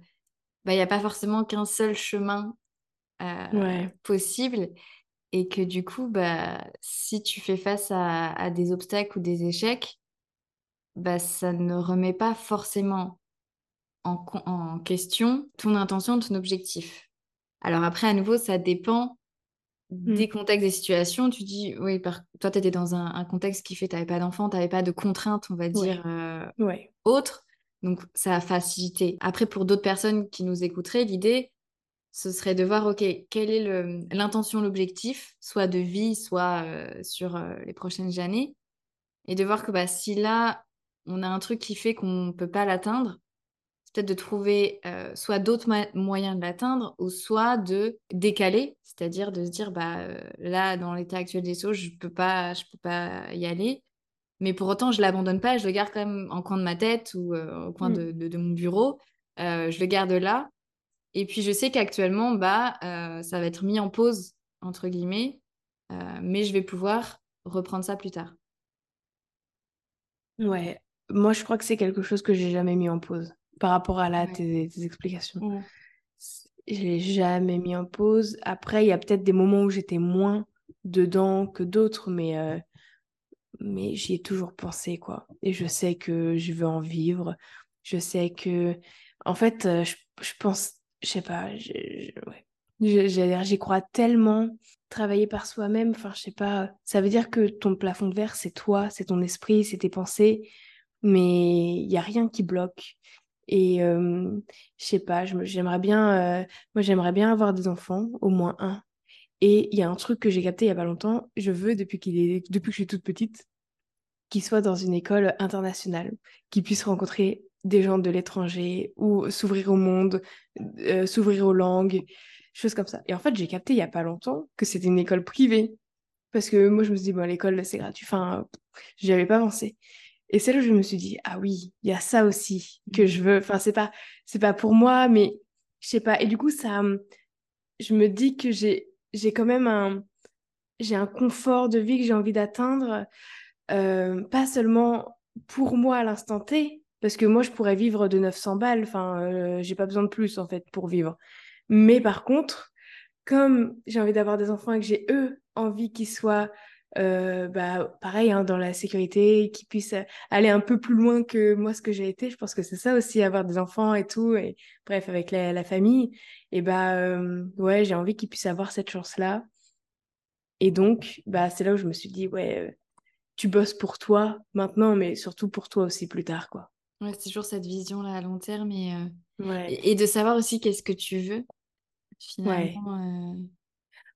bah, il n'y a pas forcément qu'un seul chemin euh, possible et que du coup, bah, si tu fais face à, des obstacles ou des échecs, bah, ça ne remet pas forcément en, en, question ton intention, ton objectif. Alors après, à nouveau, ça dépend mmh. des contextes, des situations. Tu dis, oui, par... toi, tu étais dans un, contexte qui fait, tu n'avais pas d'enfant, tu n'avais pas de contraintes, on va dire, euh, autres. Donc, ça a facilité. Après, pour d'autres personnes qui nous écouteraient, l'idée, ce serait de voir, OK, quelle est l'intention, l'objectif, soit de vie, soit euh, sur euh, les prochaines années, et de voir que bah, si là, on a un truc qui fait qu'on ne peut pas l'atteindre, c'est peut-être de trouver euh, soit d'autres moyens de l'atteindre, ou soit de décaler, c'est-à-dire de se dire, bah, là, dans l'état actuel des choses, je ne peux, pas, je peux pas y aller. Mais pour autant, je l'abandonne pas, je le garde quand même en coin de ma tête ou au coin mmh. de, mon bureau. Je le garde là. Et puis, je sais qu'actuellement, bah, euh, ça va être mis en pause, entre guillemets, mais je vais pouvoir reprendre ça plus tard. Ouais, moi, je crois que c'est quelque chose que j'ai jamais mis en pause par rapport à là, tes, explications. Mmh. Je l'ai jamais mis en pause. Après, il y a peut-être des moments où j'étais moins dedans que d'autres, mais mais j'y ai toujours pensé, quoi. Et je sais que je veux en vivre. Je sais que, en fait, euh, je, pense, je sais pas, j'y crois tellement. Travailler par soi-même, enfin, je sais pas, ça veut dire que ton plafond de verre, c'est toi, c'est ton esprit, c'est tes pensées, mais il y a rien qui bloque. Et je sais pas, j'aimerais bien, euh, moi j'aimerais bien avoir des enfants, au moins un. Et il y a un truc que j'ai capté il y a pas longtemps, je veux depuis qu'il est depuis que je suis toute petite, qu'il soit dans une école internationale, qu'il puisse rencontrer des gens de l'étranger ou s'ouvrir au monde, euh, s'ouvrir aux langues, choses comme ça. Et en fait, j'ai capté il y a pas longtemps que c'était une école privée parce que moi je me suis dit bon l'école c'est gratuit, enfin j'y avais pas pensé. Et c'est là où je me suis dit ah oui, il y a ça aussi que je veux. Enfin c'est pas c'est pas pour moi mais je sais pas et du coup ça je me dis que j'ai j'ai quand même un, j'ai un confort de vie que j'ai envie d'atteindre, euh, pas seulement pour moi à l'instant T, parce que moi je pourrais vivre de 900 balles, enfin euh, j'ai pas besoin de plus en fait pour vivre. Mais par contre, comme j'ai envie d'avoir des enfants et que j'ai eux envie qu'ils soient euh, bah, pareil hein, dans la sécurité, qu'ils puissent aller un peu plus loin que moi ce que j'ai été. Je pense que c'est ça aussi, avoir des enfants et tout, et bref, avec la, famille. Et bah euh, ouais, j'ai envie qu'ils puissent avoir cette chance-là. Et donc, bah c'est là où je me suis dit, ouais, euh, tu bosses pour toi maintenant, mais surtout pour toi aussi plus tard, quoi. Ouais, c'est toujours cette vision-là à long terme et, et, de savoir aussi qu'est-ce que tu veux, finalement.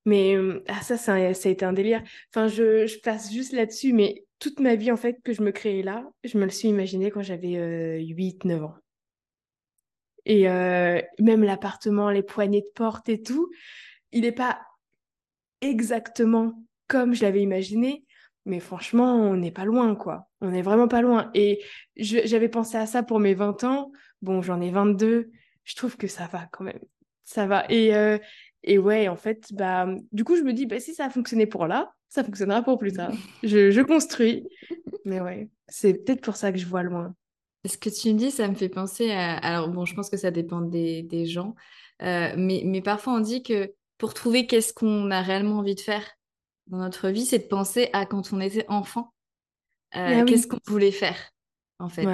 Mais ah, ça, ça, a été un délire. Enfin, je, je passe juste là-dessus, mais toute ma vie, en fait, que je me créais là, je me le suis imaginé quand j'avais 8-9 ans. Et même l'appartement, les poignées de porte et tout, il n'est pas exactement comme je l'avais imaginé, mais franchement, on n'est pas loin, quoi. On n'est vraiment pas loin. Et j'avais pensé à ça pour mes 20 ans. Bon, j'en ai 22. Je trouve que ça va quand même. Ça va. Et, et ouais, en fait, bah, du coup, je me dis, bah, si ça a fonctionné pour là, ça fonctionnera pour plus tard. je, je construis. Mais ouais, c'est peut-être pour ça que je vois loin. Ce que tu me dis, ça me fait penser à... Alors bon, je pense que ça dépend des, des gens, euh, mais, mais parfois on dit que pour trouver qu'est-ce qu'on a réellement envie de faire dans notre vie, c'est de penser à quand on était enfant, euh, ah qu'est-ce qu'on voulait faire, en fait.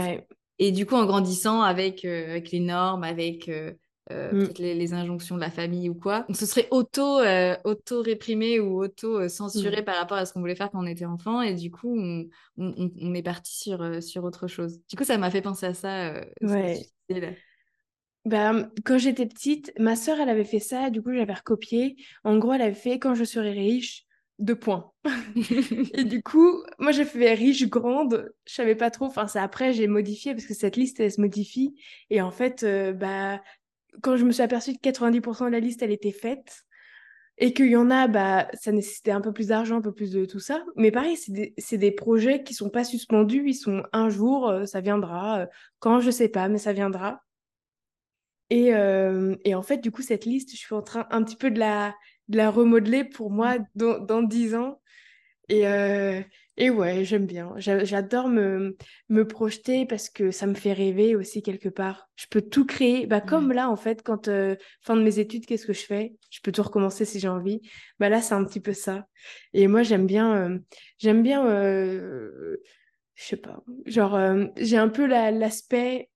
Et du coup, en grandissant avec, avec les normes, avec euh, Mm. peut-être les, les injonctions de la famille ou quoi. On se serait auto, euh, auto-réprimé ou auto-censuré Mm. par rapport à ce qu'on voulait faire quand on était enfant. Et du coup, on, on- on est parti sur, euh, sur autre chose. Du coup, ça m'a fait penser à ça. euh, Ouais. Bah, quand j'étais petite, ma sœur, elle avait fait ça, du coup, j'avais recopié. En gros, elle avait fait quand je serai riche, deux points. (laughs) Et du coup, moi, j'ai fait riche, grande, je savais pas trop. Enfin, c'est après, j'ai modifié parce que cette liste, elle se modifie. Et en fait, euh, bah, quand je me suis aperçue que 90% de la liste, elle était faite, et qu'il y en a, bah, ça nécessitait un peu plus d'argent, un peu plus de tout ça. Mais pareil, c'est des, c'est des projets qui sont pas suspendus, ils sont un jour, euh, ça viendra. euh, quand, je sais pas, mais ça viendra. Et, et en fait, du coup, cette liste, je suis en train un petit peu de la, de la remodeler pour moi dans, dans 10 ans. Et, euh, et ouais, j'aime bien. J'a- J'adore me, me projeter parce que ça me fait rêver aussi quelque part. Je peux tout créer. Bah, comme là, en fait, quand euh, fin de mes études, qu'est-ce que je fais? Je peux tout recommencer si j'ai envie. Bah là, c'est un petit peu ça. Et moi, j'aime bien, euh, j'aime bien, euh, je sais pas, genre, j'ai un peu la- l'aspect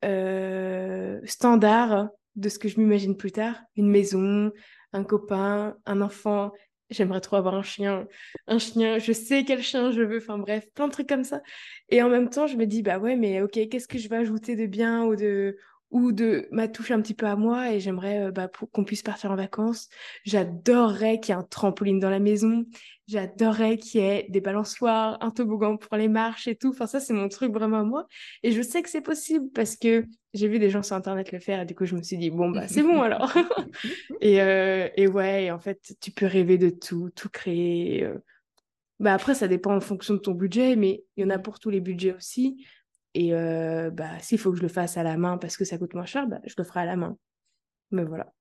standard de ce que je m'imagine plus tard. Une maison, un copain, un enfant. J'aimerais trop avoir un chien, un chien, je sais quel chien je veux, enfin bref, plein de trucs comme ça. Et en même temps, je me dis, bah ouais, mais ok, qu'est-ce que je vais ajouter de bien ou de, ou de ma touche un petit peu à moi et j'aimerais euh, bah, qu'on puisse partir en vacances. J'adorerais qu'il y ait un trampoline dans la maison, j'adorerais qu'il y ait des balançoires, un toboggan pour les marches et tout. Enfin, ça, c'est mon truc vraiment à moi. Et je sais que c'est possible parce que j'ai vu des gens sur Internet le faire et du coup, je me suis dit, bon, bah c'est bon alors. (laughs) Et, euh, et ouais, en fait, tu peux rêver de tout, tout créer. euh. Bah après, ça dépend en fonction de ton budget, mais il y en a pour tous les budgets aussi. Et euh, bah, s'il faut que je le fasse à la main parce que ça coûte moins cher, bah, je le ferai à la main. Mais voilà.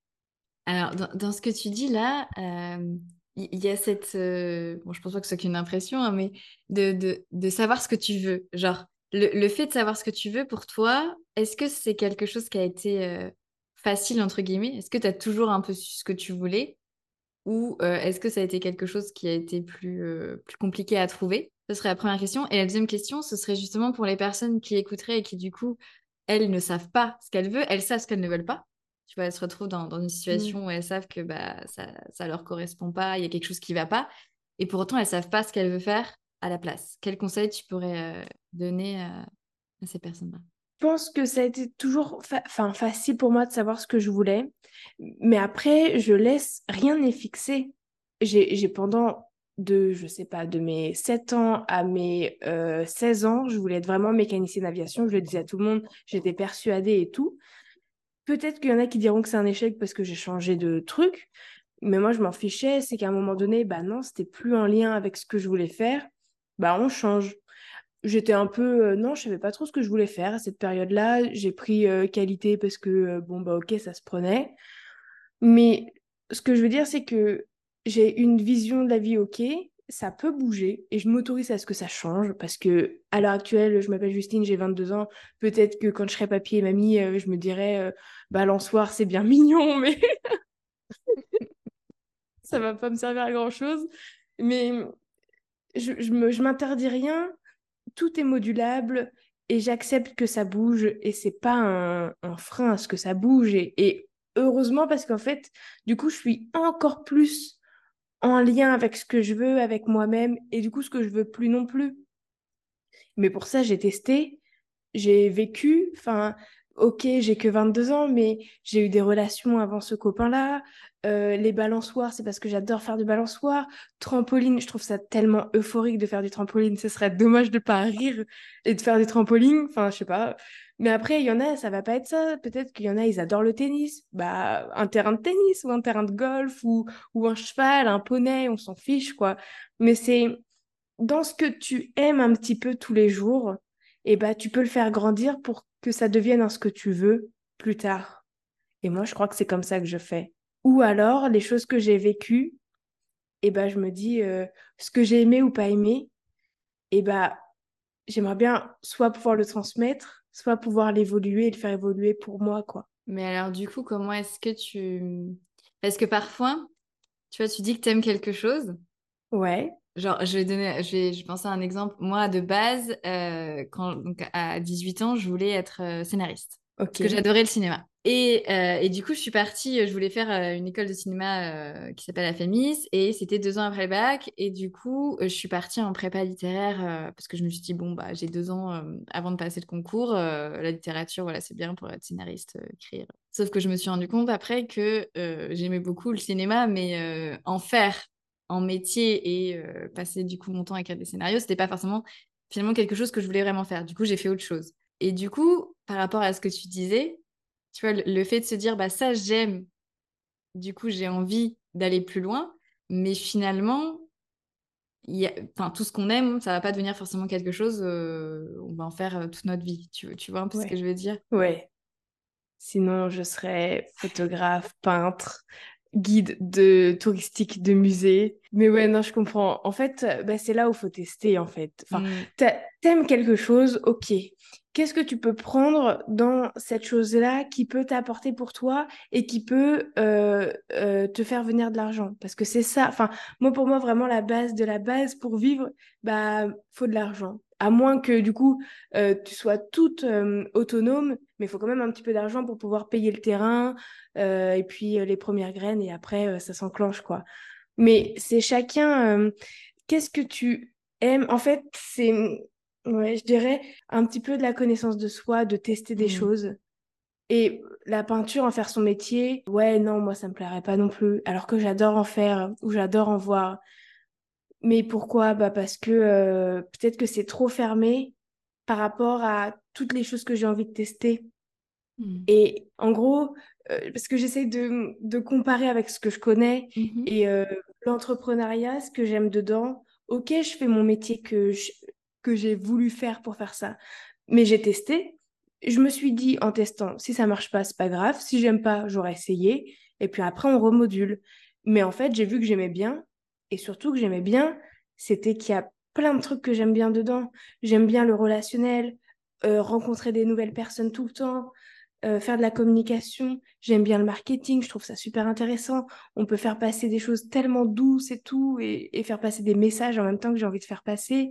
Alors, dans, ce que tu dis là, euh, il y, a cette. euh, bon, je pense pas que ce soit qu'une impression, hein, mais de, de, de savoir ce que tu veux. Genre, le, le fait de savoir ce que tu veux pour toi, est-ce que c'est quelque chose qui a été euh, facile, entre guillemets? Est-ce que tu as toujours un peu su ce que tu voulais? Ou est-ce que ça a été quelque chose qui a été plus, plus compliqué à trouver? Ce serait la première question. Et la deuxième question, ce serait justement pour les personnes qui écouteraient et qui, du coup, elles ne savent pas ce qu'elles veulent, elles savent ce qu'elles ne veulent pas. Tu vois, elles se retrouvent dans, dans une situation où elles savent que bah, ça ne leur correspond pas, il y a quelque chose qui ne va pas. Et pour autant, elles ne savent pas ce qu'elles veulent faire à la place. Quel conseil tu pourrais euh, donner euh, à ces personnes-là? Je pense que ça a été toujours fa- facile pour moi de savoir ce que je voulais. Mais après, je laisse, rien n'est fixé. J'ai j'ai pendant de, je sais pas, de mes 7 ans à mes euh, 16 ans, je voulais être vraiment mécanicienne d'aviation. Je le disais à tout le monde, j'étais persuadée et tout. Peut-être qu'il y en a qui diront que c'est un échec parce que j'ai changé de truc, mais moi je m'en fichais. C'est qu'à un moment donné, bah non, c'était plus en lien avec ce que je voulais faire. Bah on change. J'étais un peu, euh, non, je savais pas trop ce que je voulais faire à cette période-là. J'ai pris euh, qualité parce que euh, bon bah ok, ça se prenait. Mais ce que je veux dire, c'est que j'ai une vision de la vie ok. Ça peut bouger et je m'autorise à ce que ça change parce que à l'heure actuelle, je m'appelle Justine, j'ai 22 ans. Peut-être que quand je serai papy et mamie, euh, je me dirais, euh, balançoire, c'est bien mignon, (laughs) mais (laughs) ça va pas me servir à grand-chose. Mais je, je m'interdis rien, tout est modulable et j'accepte que ça bouge et c'est pas un, frein à ce que ça bouge. Et heureusement parce qu'en fait, du coup, je suis encore plus en lien avec ce que je veux, avec moi-même et du coup, ce que je veux plus non plus. Mais pour ça, j'ai testé, j'ai vécu, enfin, ok, j'ai que 22 ans, mais j'ai eu des relations avant ce copain-là. Euh, les balançoires, c'est parce que j'adore faire du balançoire. Trampoline, je trouve ça tellement euphorique de faire du trampoline. Ce serait dommage de pas rire et de faire du trampoline. Enfin, je sais pas. Mais après, il y en a, ça va pas être ça. Peut-être qu'il y en a, ils adorent le tennis. Bah, un terrain de tennis ou un terrain de golf ou, ou un cheval, un poney, on s'en fiche, quoi. Mais c'est dans ce que tu aimes un petit peu tous les jours, et bah, tu peux le faire grandir pour que ça devienne un ce que tu veux plus tard. Et moi, je crois que c'est comme ça que je fais. Ou alors, les choses que j'ai vécues, et bah, je me dis euh, ce que j'ai aimé ou pas aimé, et bah, j'aimerais bien soit pouvoir le transmettre, soit pouvoir l'évoluer et le faire évoluer pour moi, quoi. Mais alors, du coup, comment est-ce que tu... Parce que parfois, tu vois, tu dis que tu aimes quelque chose, Ouais. Genre, je vais donner, je vais, je penser à un exemple. Moi, de base, euh, quand, donc à 18 ans, je voulais être euh, scénariste. Que j'adorais le cinéma. Et, euh, et, du coup, je suis partie, je voulais faire une école de cinéma qui s'appelle la FEMIS, et c'était deux ans après le bac. Et du coup, je suis partie en prépa littéraire parce que je me suis dit, bon, bah, j'ai deux ans avant de passer le concours. la littérature, voilà, c'est bien pour être scénariste, écrire. Sauf que je me suis rendu compte après que j'aimais beaucoup le cinéma, mais en faire en métier et euh, passer du coup mon temps à écrire des scénarios, c'était pas forcément finalement quelque chose que je voulais vraiment faire. Du coup, j'ai fait autre chose. Et du coup, par rapport à ce que tu disais, tu vois, le, fait de se dire, bah ça, j'aime, du coup, j'ai envie d'aller plus loin, mais finalement, y a... tout ce qu'on aime, ça va pas devenir forcément quelque chose, euh, on va en faire euh, toute notre vie. Tu, tu vois un peu ce que je veux dire? Ouais. Sinon, je serais photographe, peintre, guide de touristique de musée. Mais ouais, non, je comprends. En fait, bah, c'est là où il faut tester, en fait. Enfin, mm. t'aimes quelque chose, ok. Qu'est-ce que tu peux prendre dans cette chose-là qui peut t'apporter pour toi et qui peut euh, euh, te faire venir de l'argent? Parce que c'est ça. Enfin, moi, pour moi, vraiment, la base de la base pour vivre, bah, faut de l'argent à moins que du coup euh, tu sois toute euh, autonome, mais il faut quand même un petit peu d'argent pour pouvoir payer le terrain euh, et puis les premières graines et après ça s'enclenche quoi. Mais c'est chacun. Qu'est-ce que tu aimes? En fait, c'est, ouais, je dirais un petit peu de la connaissance de soi, de tester des mmh. choses. Et la peinture, en faire son métier, ouais, non, moi ça me plairait pas non plus. Alors que j'adore en faire ou j'adore en voir. Mais pourquoi? Bah Parce que euh, peut-être que c'est trop fermé par rapport à toutes les choses que j'ai envie de tester. Hmm. Et en gros, euh, parce que j'essaie de, de, comparer avec ce que je connais mmh et euh, l'entrepreneuriat, ce que j'aime dedans, ok, je fais mon métier que, que j'ai voulu faire pour faire ça, mais j'ai testé. Je me suis dit en testant, si ça marche pas, c'est pas grave. Si j'aime pas, j'aurais essayé. Et puis après, on remodule. Mais en fait, j'ai vu que j'aimais bien et surtout que j'aimais bien, c'était qu'il y a plein de trucs que j'aime bien dedans. J'aime bien le relationnel, euh, rencontrer des nouvelles personnes tout le temps, euh, faire de la communication. J'aime bien le marketing, je trouve ça super intéressant. On peut faire passer des choses tellement douces et tout, et, faire passer des messages en même temps que j'ai envie de faire passer.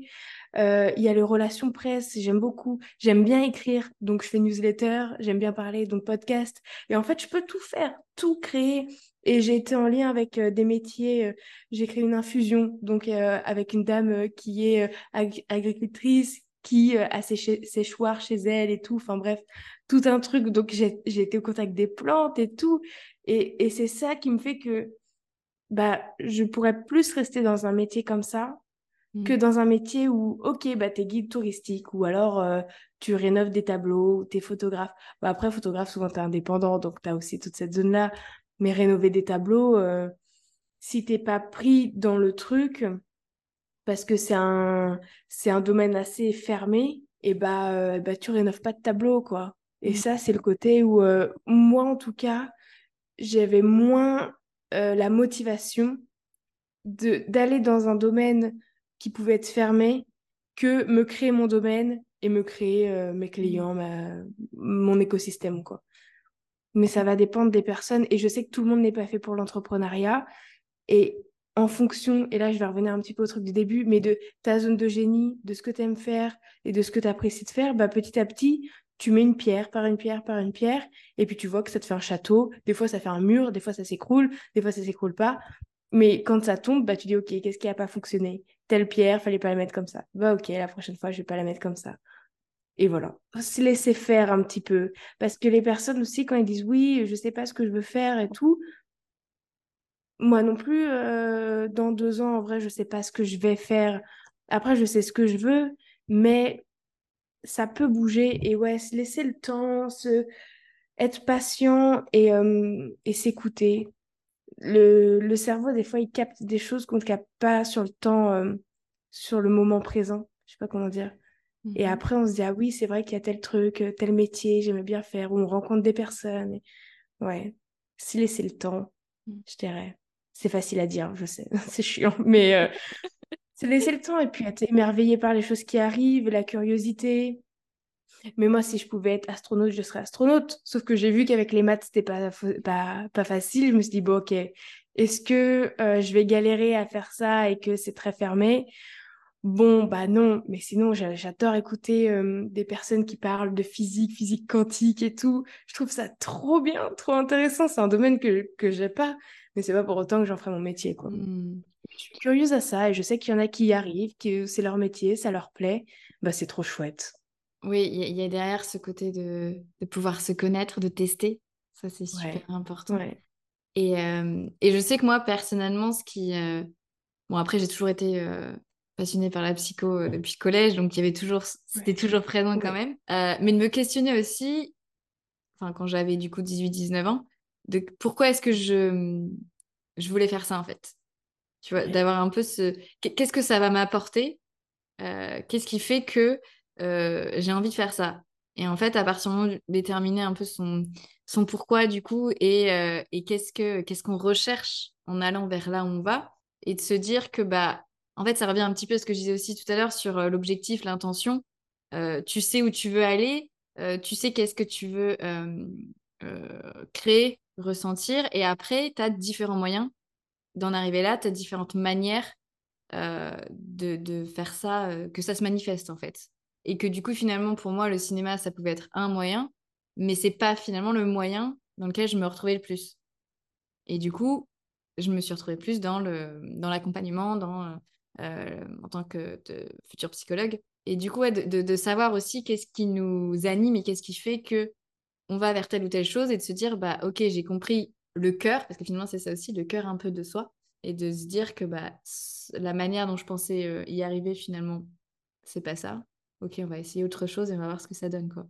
Euh, il y a les relations presse, j'aime beaucoup. J'aime bien écrire, donc je fais newsletter, j'aime bien parler, donc podcast. Et en fait, je peux tout faire, tout créer. Et j'ai été en lien avec euh, des métiers. Euh, j'ai créé une infusion, donc euh, avec une dame qui est agricultrice, qui a ses, séchoirs chez elle et tout. Enfin bref, tout un truc. Donc j'ai été au contact des plantes et tout. Et, et c'est ça qui me fait que bah, je pourrais plus rester dans un métier comme ça que mmh. dans un métier où, ok, bah, tu es guide touristique ou alors tu rénoves des tableaux, tu es photographe. Bah, après, photographe, souvent, tu es indépendant, donc tu as aussi toute cette zone-là. Mais rénover des tableaux, euh, si t'es pas pris dans le truc, parce que c'est un, c'est un domaine assez fermé, et bah, euh, bah tu rénoves pas de tableaux, quoi. Et mmh. ça, c'est le côté où, euh, moi, en tout cas, j'avais moins la motivation de, d'aller dans un domaine qui pouvait être fermé que me créer mon domaine et me créer mes mmh. clients, mon écosystème, quoi mais ça va dépendre des personnes. Et je sais que tout le monde n'est pas fait pour l'entrepreneuriat. Et en fonction, et là je vais revenir un petit peu au truc du début, mais de ta zone de génie, de ce que tu aimes faire et de ce que tu apprécies de faire, bah, petit à petit, tu mets une pierre par une pierre par une pierre, et puis tu vois que ça te fait un château. Des fois, ça fait un mur, des fois, ça s'écroule, des fois, ça s'écroule pas. Mais quand ça tombe, bah, tu dis, OK, qu'est-ce qui n'a pas fonctionné? Telle pierre, fallait pas la mettre comme ça. Bah, OK, la prochaine fois, je vais pas la mettre comme ça. Et voilà, se laisser faire un petit peu. Parce que les personnes aussi, quand ils disent oui, je sais pas ce que je veux faire et tout, moi non plus, euh, dans deux ans, en vrai, je sais pas ce que je vais faire. Après, je sais ce que je veux, mais ça peut bouger. Et ouais, se laisser le temps, se... être patient et, euh, et s'écouter. Le, le, cerveau, des fois, il capte des choses qu'on ne capte pas sur le temps, euh, sur le moment présent. Je sais pas comment dire. Et mhm. après, on se dit, ah oui, c'est vrai qu'il y a tel truc, euh, tel métier, j'aimais bien faire, où on rencontre des personnes. Ouais, si laisser le temps, mm. je dirais. C'est facile à dire, je sais, (laughs) c'est chiant, mais euh, (laughs) c'est laisser le temps et puis être émerveillé par les choses qui arrivent, la curiosité. Mais moi, si je pouvais être astronaute, je serais astronaute. Sauf que j'ai vu qu'avec les maths, c'était pas, pas, pas facile. Je me suis dit, bon, ok, Est-ce que je vais galérer à faire ça et que c'est très fermé? Bon, bah non, mais sinon, j'adore écouter des personnes qui parlent de physique, physique quantique et tout. Je trouve ça trop bien, trop intéressant. C'est un domaine que, que j'ai pas, mais c'est pas pour autant que j'en ferai mon métier, quoi. Mmh. Je suis curieuse à ça et je sais qu'il y en a qui y arrivent, que c'est leur métier, ça leur plaît. Bah, c'est trop chouette. Oui, il y, a derrière ce côté de, de, pouvoir se connaître, de tester. Ça, c'est super important. Et, et, je sais que moi, personnellement, ce qui. Bon, après, j'ai toujours été passionnée par la psycho euh, depuis le collège, donc il y avait toujours, c'était toujours présent quand même. Euh, mais de me questionner aussi, enfin quand j'avais du coup 18-19 ans, de pourquoi est-ce que je, je voulais faire ça en fait? Tu vois, d'avoir un peu ce, qu'est-ce que ça va m'apporter? Euh, Qu'est-ce qui fait que j'ai envie de faire ça Et en fait, à partir du moment de déterminer un peu son, son pourquoi du coup et, et qu'est-ce que qu'est-ce qu'on recherche en allant vers là où on va et de se dire que bah en fait, ça revient un petit peu à ce que je disais aussi tout à l'heure sur euh, l'objectif, l'intention. Euh, tu sais où tu veux aller, euh, tu sais qu'est-ce que tu veux créer, ressentir, et après, tu as différents moyens d'en arriver là, tu as différentes manières de, faire ça, que ça se manifeste en fait. Et que du coup, finalement, pour moi, le cinéma, ça pouvait être un moyen, mais c'est pas finalement le moyen dans lequel je me retrouvais le plus. Et du coup, je me suis retrouvée plus dans l'accompagnement, dans euh, en tant que futur psychologue. Et du coup, de, savoir aussi qu'est-ce qui nous anime et qu'est-ce qui fait que on va vers telle ou telle chose et de se dire, bah, ok, j'ai compris le cœur, parce que finalement, c'est ça aussi, le cœur un peu de soi, et de se dire que bah, la manière dont je pensais euh, y arriver, finalement, c'est pas ça. Ok, on va essayer autre chose et on va voir ce que ça donne, quoi.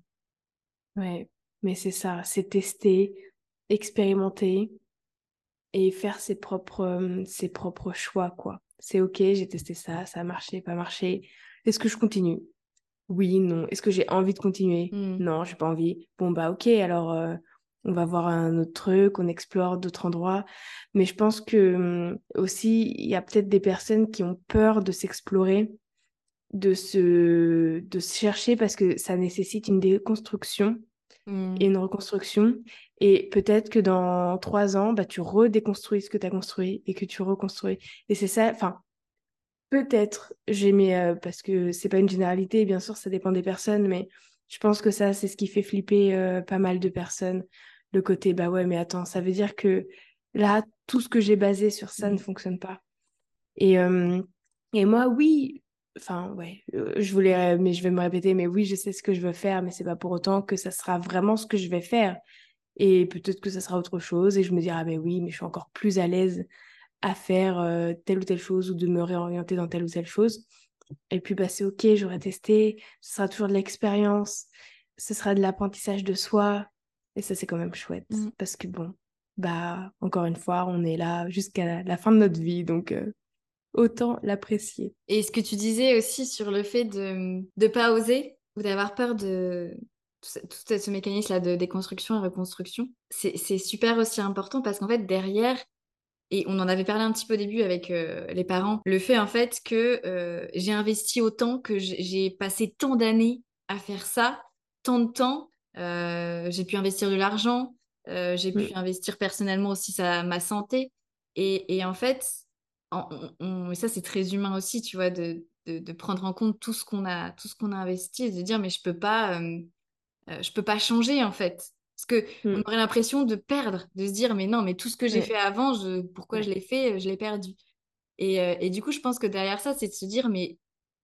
Ouais, mais c'est ça, c'est tester, expérimenter et faire ses propres, euh, ses propres choix, quoi c'est ok, j'ai testé ça, ça a marché, pas marché. Est-ce que je continue? Oui, non. Est-ce que j'ai envie de continuer? Mmh. Non, j'ai pas envie. Bon, bah ok, alors euh, on va voir un autre truc, on explore d'autres endroits. Mais je pense que mmh, aussi, il y a peut-être des personnes qui ont peur de s'explorer, de se, de se chercher parce que ça nécessite une déconstruction mmh. et une reconstruction. Et peut-être que dans trois ans, bah, tu redéconstruis ce que tu as construit et que tu reconstruis. Et c'est ça, enfin, peut-être, j'ai mis, euh, parce que c'est pas une généralité, bien sûr, ça dépend des personnes, mais je pense que ça, c'est ce qui fait flipper euh, pas mal de personnes. Le côté, bah ouais, mais attends, ça veut dire que là, tout ce que j'ai basé sur ça ne mmh. fonctionne pas. Et, euh, et moi, oui, enfin, ouais, je voulais, mais je vais me répéter, mais oui, je sais ce que je veux faire, mais c'est pas pour autant que ça sera vraiment ce que je vais faire. Et peut-être que ça sera autre chose. Et je me dirai, ah ben oui, mais je suis encore plus à l'aise à faire euh, telle ou telle chose ou de me réorienter dans telle ou telle chose. Et puis, bah, c'est OK, j'aurais testé. Ce sera toujours de l'expérience. Ce sera de l'apprentissage de soi. Et ça, c'est quand même chouette. Mmh. Parce que bon, bah, encore une fois, on est là jusqu'à la fin de notre vie. Donc, euh, autant l'apprécier. Et ce que tu disais aussi sur le fait de ne pas oser ou d'avoir peur de, tout ce mécanisme-là de déconstruction et reconstruction, c'est super aussi important parce qu'en fait, derrière, et on en avait parlé un petit peu au début avec euh, les parents, le fait en fait que euh, j'ai investi autant, que j'ai passé tant d'années à faire ça, tant de temps, euh, j'ai pu investir de l'argent, j'ai pu investir personnellement aussi ça, ma santé. Et, en fait, et ça c'est très humain aussi, tu vois, de, de, prendre en compte tout ce qu'on a, tout ce qu'on a investi et de dire mais je peux pas euh, je peux pas changer en fait. Parce que on mmh. aurait l'impression de perdre, de se dire mais non, mais tout ce que j'ai fait avant, je, pourquoi je l'ai fait, je l'ai perdu. Et, euh, et, du coup, je pense que derrière ça, c'est de se dire mais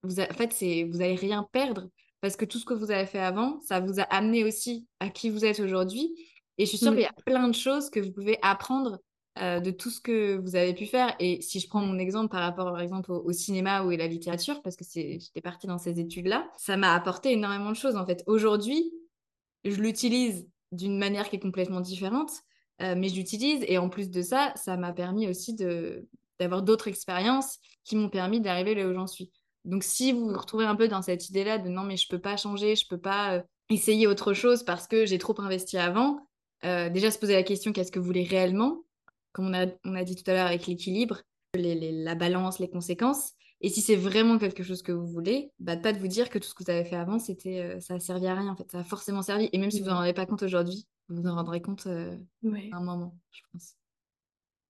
vous en fait, c'est vous allez rien perdre parce que tout ce que vous avez fait avant, ça vous a amené aussi à qui vous êtes aujourd'hui. Et je suis sûre qu'il y a plein de choses que vous pouvez apprendre euh, de tout ce que vous avez pu faire. Et si je prends mon exemple par rapport, par exemple, au, cinéma ou à la littérature, parce que j'étais partie dans ces études-là, ça m'a apporté énormément de choses. En fait, aujourd'hui, je l'utilise d'une manière qui est complètement différente, euh, mais je l'utilise et en plus de ça, ça m'a permis aussi d'avoir d'autres expériences qui m'ont permis d'arriver là où j'en suis. Donc si vous vous retrouvez un peu dans cette idée-là de non mais je peux pas changer, je peux pas euh, essayer autre chose parce que j'ai trop investi avant, déjà se poser la question qu'est-ce que vous voulez réellement, comme on a, on a dit tout à l'heure avec l'équilibre, la balance, les conséquences, et si c'est vraiment quelque chose que vous voulez, bah, pas de vous dire que tout ce que vous avez fait avant, c'était, euh, ça a servi à rien en fait. Ça a forcément servi. Et même si vous n'en mmh. rendez pas compte aujourd'hui, vous vous en rendrez compte euh, à un moment, je pense.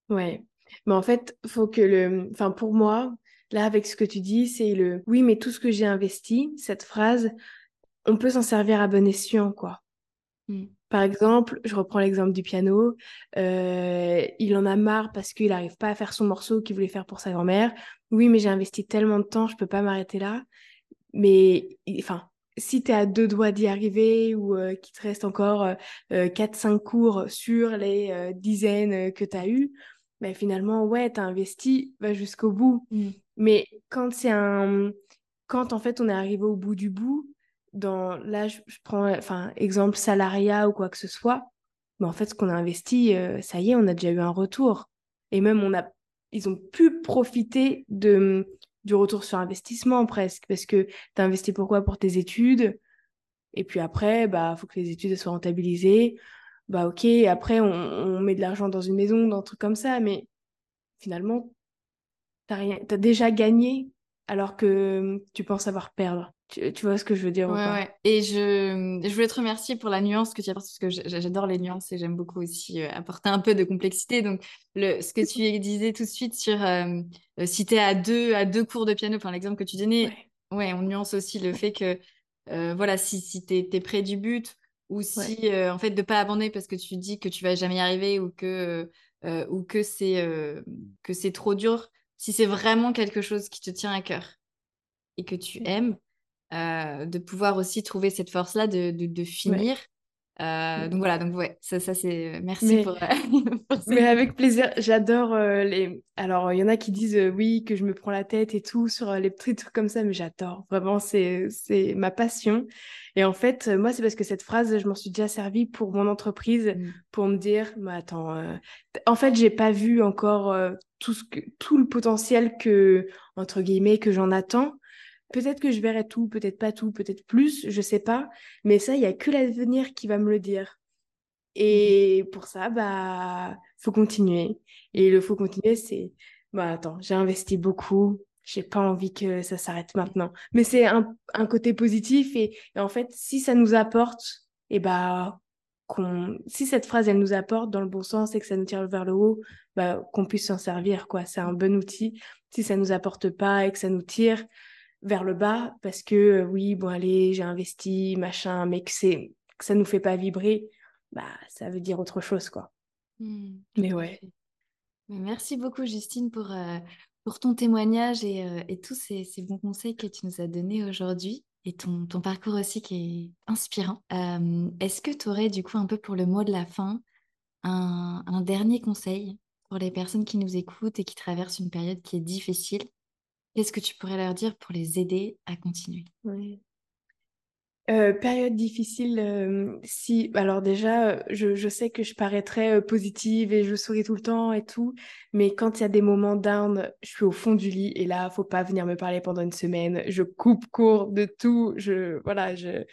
Ouais. Mais en fait, faut que le. Enfin, pour moi, là, avec ce que tu dis, c'est le oui, mais tout ce que j'ai investi, cette phrase, on peut s'en servir à bon escient, quoi. Mm. Par exemple, je reprends l'exemple du piano. Euh, il en a marre parce qu'il n'arrive pas à faire son morceau qu'il voulait faire pour sa grand-mère. Oui, mais j'ai investi tellement de temps, je peux pas m'arrêter là. Mais enfin, si tu es à deux doigts d'y arriver ou euh, qu'il te reste encore 4-5 euh, cours sur les dizaines que tu as eues, ben finalement, ouais, tu as investi, va jusqu'au bout. Mm. Mais quand c'est un. Quand en fait on est arrivé au bout du bout, là je, prends enfin exemple salariat ou quoi que ce soit mais en fait ce qu'on a investi euh, ça y est on a déjà eu un retour. Et même on a ils ont pu profiter de du retour sur investissement presque parce que tu as investi pourquoi pour tes études. Et puis après bah faut que les études soient rentabilisées. Bah ok après on, met de l'argent dans une maison dans un truc comme ça mais finalement t'as rien t'as déjà gagné alors que tu penses avoir perdre tu, vois ce que je veux dire ouais, ouais. Et je, je voulais te remercier pour la nuance que tu as parce que j'adore les nuances et j'aime beaucoup aussi euh, apporter un peu de complexité. Donc, le, ce que tu disais tout de suite sur euh, euh, si tu es à deux, à deux cours de piano, enfin l'exemple que tu donnais, ouais. on nuance aussi le fait que voilà, si, si tu es, près du but ou si en fait de pas abandonner parce que tu dis que tu vas jamais y arriver ou que, ou que c'est que c'est trop dur, si c'est vraiment quelque chose qui te tient à cœur et que tu aimes euh, de pouvoir aussi trouver cette force-là de, de, finir. Euh, donc voilà, donc ouais, ça, ça c'est euh, merci mais, pour. (laughs) mais avec plaisir, j'adore les. Alors il y en a qui disent oui que je me prends la tête et tout sur les petits trucs comme ça, mais j'adore vraiment, c'est c'est ma passion. Et en fait, moi c'est parce que cette phrase, je m'en suis déjà servi pour mon entreprise mmh. pour me dire, mais attends, en fait j'ai pas vu encore tout ce que tout le potentiel que entre guillemets que j'en attends. Peut-être que je verrai tout, peut-être pas tout, peut-être plus, je sais pas. Mais ça, il y a que l'avenir qui va me le dire. Et pour ça, bah, faut continuer. Et le faut continuer, c'est, bah, attends, j'ai investi beaucoup, j'ai pas envie que ça s'arrête maintenant. Mais c'est un, un, côté positif et, en fait, si ça nous apporte, et bah, qu'on, si cette phrase, elle nous apporte dans le bon sens et que ça nous tire vers le haut, bah, qu'on puisse s'en servir, quoi. C'est un bon outil. Si ça nous apporte pas et que ça nous tire, vers le bas parce que euh, oui, bon allez, j'ai investi, machin, mais que, c'est, que ça nous fait pas vibrer, bah ça veut dire autre chose quoi. Mmh, mais ouais. Merci beaucoup Justine pour, euh, pour ton témoignage et, euh, et tous ces, ces, bons conseils que tu nous as donnés aujourd'hui et ton, ton, parcours aussi qui est inspirant. est-ce que tu aurais du coup un peu pour le mot de la fin un, un dernier conseil pour les personnes qui nous écoutent et qui traversent une période qui est difficile? Qu'est-ce que tu pourrais leur dire pour les aider à continuer? Euh, période difficile, si. Alors, déjà, je, sais que je paraîtrais positive et je souris tout le temps et tout, mais quand il y a des moments down, je suis au fond du lit et là, faut pas venir me parler pendant une semaine. Je coupe court de tout. Je, voilà, je,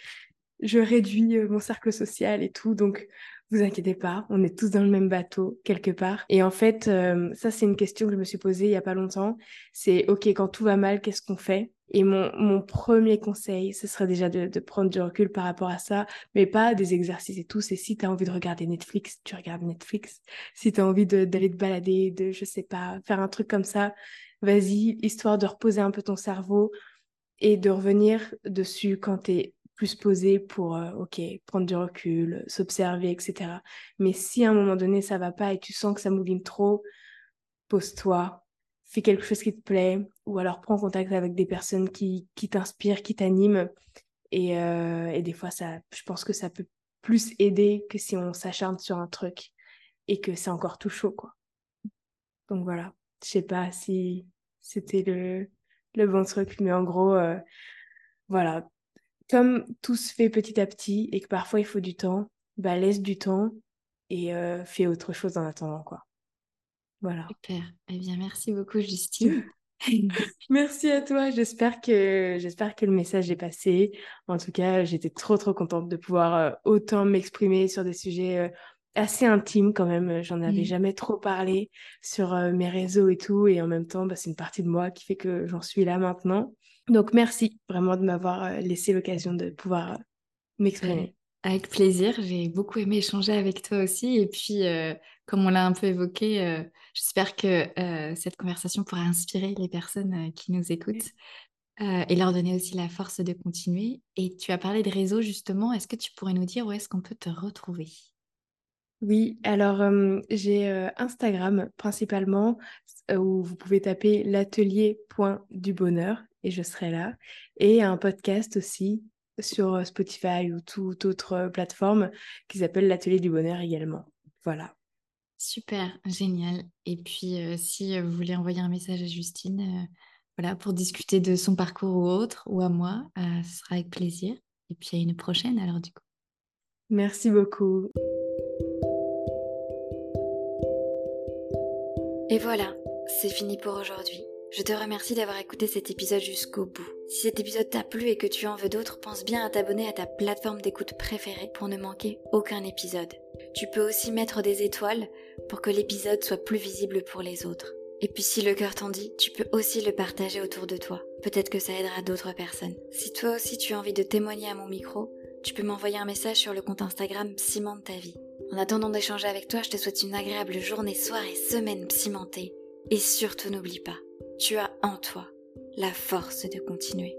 je réduis mon cercle social et tout. Donc, vous inquiétez pas, on est tous dans le même bateau quelque part. Et en fait, euh, ça c'est une question que je me suis posée il y a pas longtemps. C'est ok, quand tout va mal, qu'est-ce qu'on fait? Et mon, mon premier conseil, ce serait déjà de, de, prendre du recul par rapport à ça, mais pas des exercices et tout. C'est si tu as envie de regarder Netflix, tu regardes Netflix. Si tu as envie d'aller te balader, de je sais pas, faire un truc comme ça, vas-y, histoire de reposer un peu ton cerveau et de revenir dessus quand tu es plus posé pour, euh, ok, prendre du recul, s'observer, etc. Mais si à un moment donné ça va pas et tu sens que ça mouline trop, pose-toi, fais quelque chose qui te plaît, ou alors prends contact avec des personnes qui, qui t'inspirent, qui t'animent. Et, euh, et des fois, ça, je pense que ça peut plus aider que si on s'acharne sur un truc et que c'est encore tout chaud, quoi. Donc voilà, je sais pas si c'était le, le bon truc, mais en gros, euh, voilà, comme tout se fait petit à petit et que parfois il faut du temps, bah laisse du temps et euh, fais autre chose en attendant quoi. Voilà. Super. Eh bien, merci beaucoup Justine. (laughs) merci à toi. J'espère que j'espère que le message est passé. En tout cas, j'étais trop trop contente de pouvoir euh, autant m'exprimer sur des sujets euh, assez intimes quand même. J'en avais jamais trop parlé sur mes réseaux et tout, et en même temps, bah, c'est une partie de moi qui fait que j'en suis là maintenant. Donc merci vraiment de m'avoir euh, laissé l'occasion de pouvoir euh, m'exprimer. Avec plaisir, j'ai beaucoup aimé échanger avec toi aussi. Et puis, euh, comme on l'a un peu évoqué, j'espère que cette conversation pourra inspirer les personnes qui nous écoutent et leur donner aussi la force de continuer. Et tu as parlé de réseaux justement. Est-ce que tu pourrais nous dire où est-ce qu'on peut te retrouver? Oui, alors j'ai Instagram principalement où vous pouvez taper l'atelier.dubonheur et je serai là. Et un podcast aussi sur Spotify ou toute autre plateforme qui s'appelle l'atelier du bonheur également. Voilà. Super, génial. Et puis si vous voulez envoyer un message à Justine, voilà, pour discuter de son parcours ou autre, ou à moi, ce sera avec plaisir. Et puis à une prochaine alors du coup. Merci beaucoup. Et voilà, c'est fini pour aujourd'hui. Je te remercie d'avoir écouté cet épisode jusqu'au bout. Si cet épisode t'a plu et que tu en veux d'autres, pense bien à t'abonner à ta plateforme d'écoute préférée pour ne manquer aucun épisode. Tu peux aussi mettre des étoiles pour que l'épisode soit plus visible pour les autres. Et puis si le cœur t'en dit, tu peux aussi le partager autour de toi. Peut-être que ça aidera d'autres personnes. Si toi aussi tu as envie de témoigner à mon micro, tu peux m'envoyer un message sur le compte Instagram Cimente ta vie. En attendant d'échanger avec toi, je te souhaite une agréable journée, soirée, semaine cimentée. Et surtout n'oublie pas, tu as en toi la force de continuer.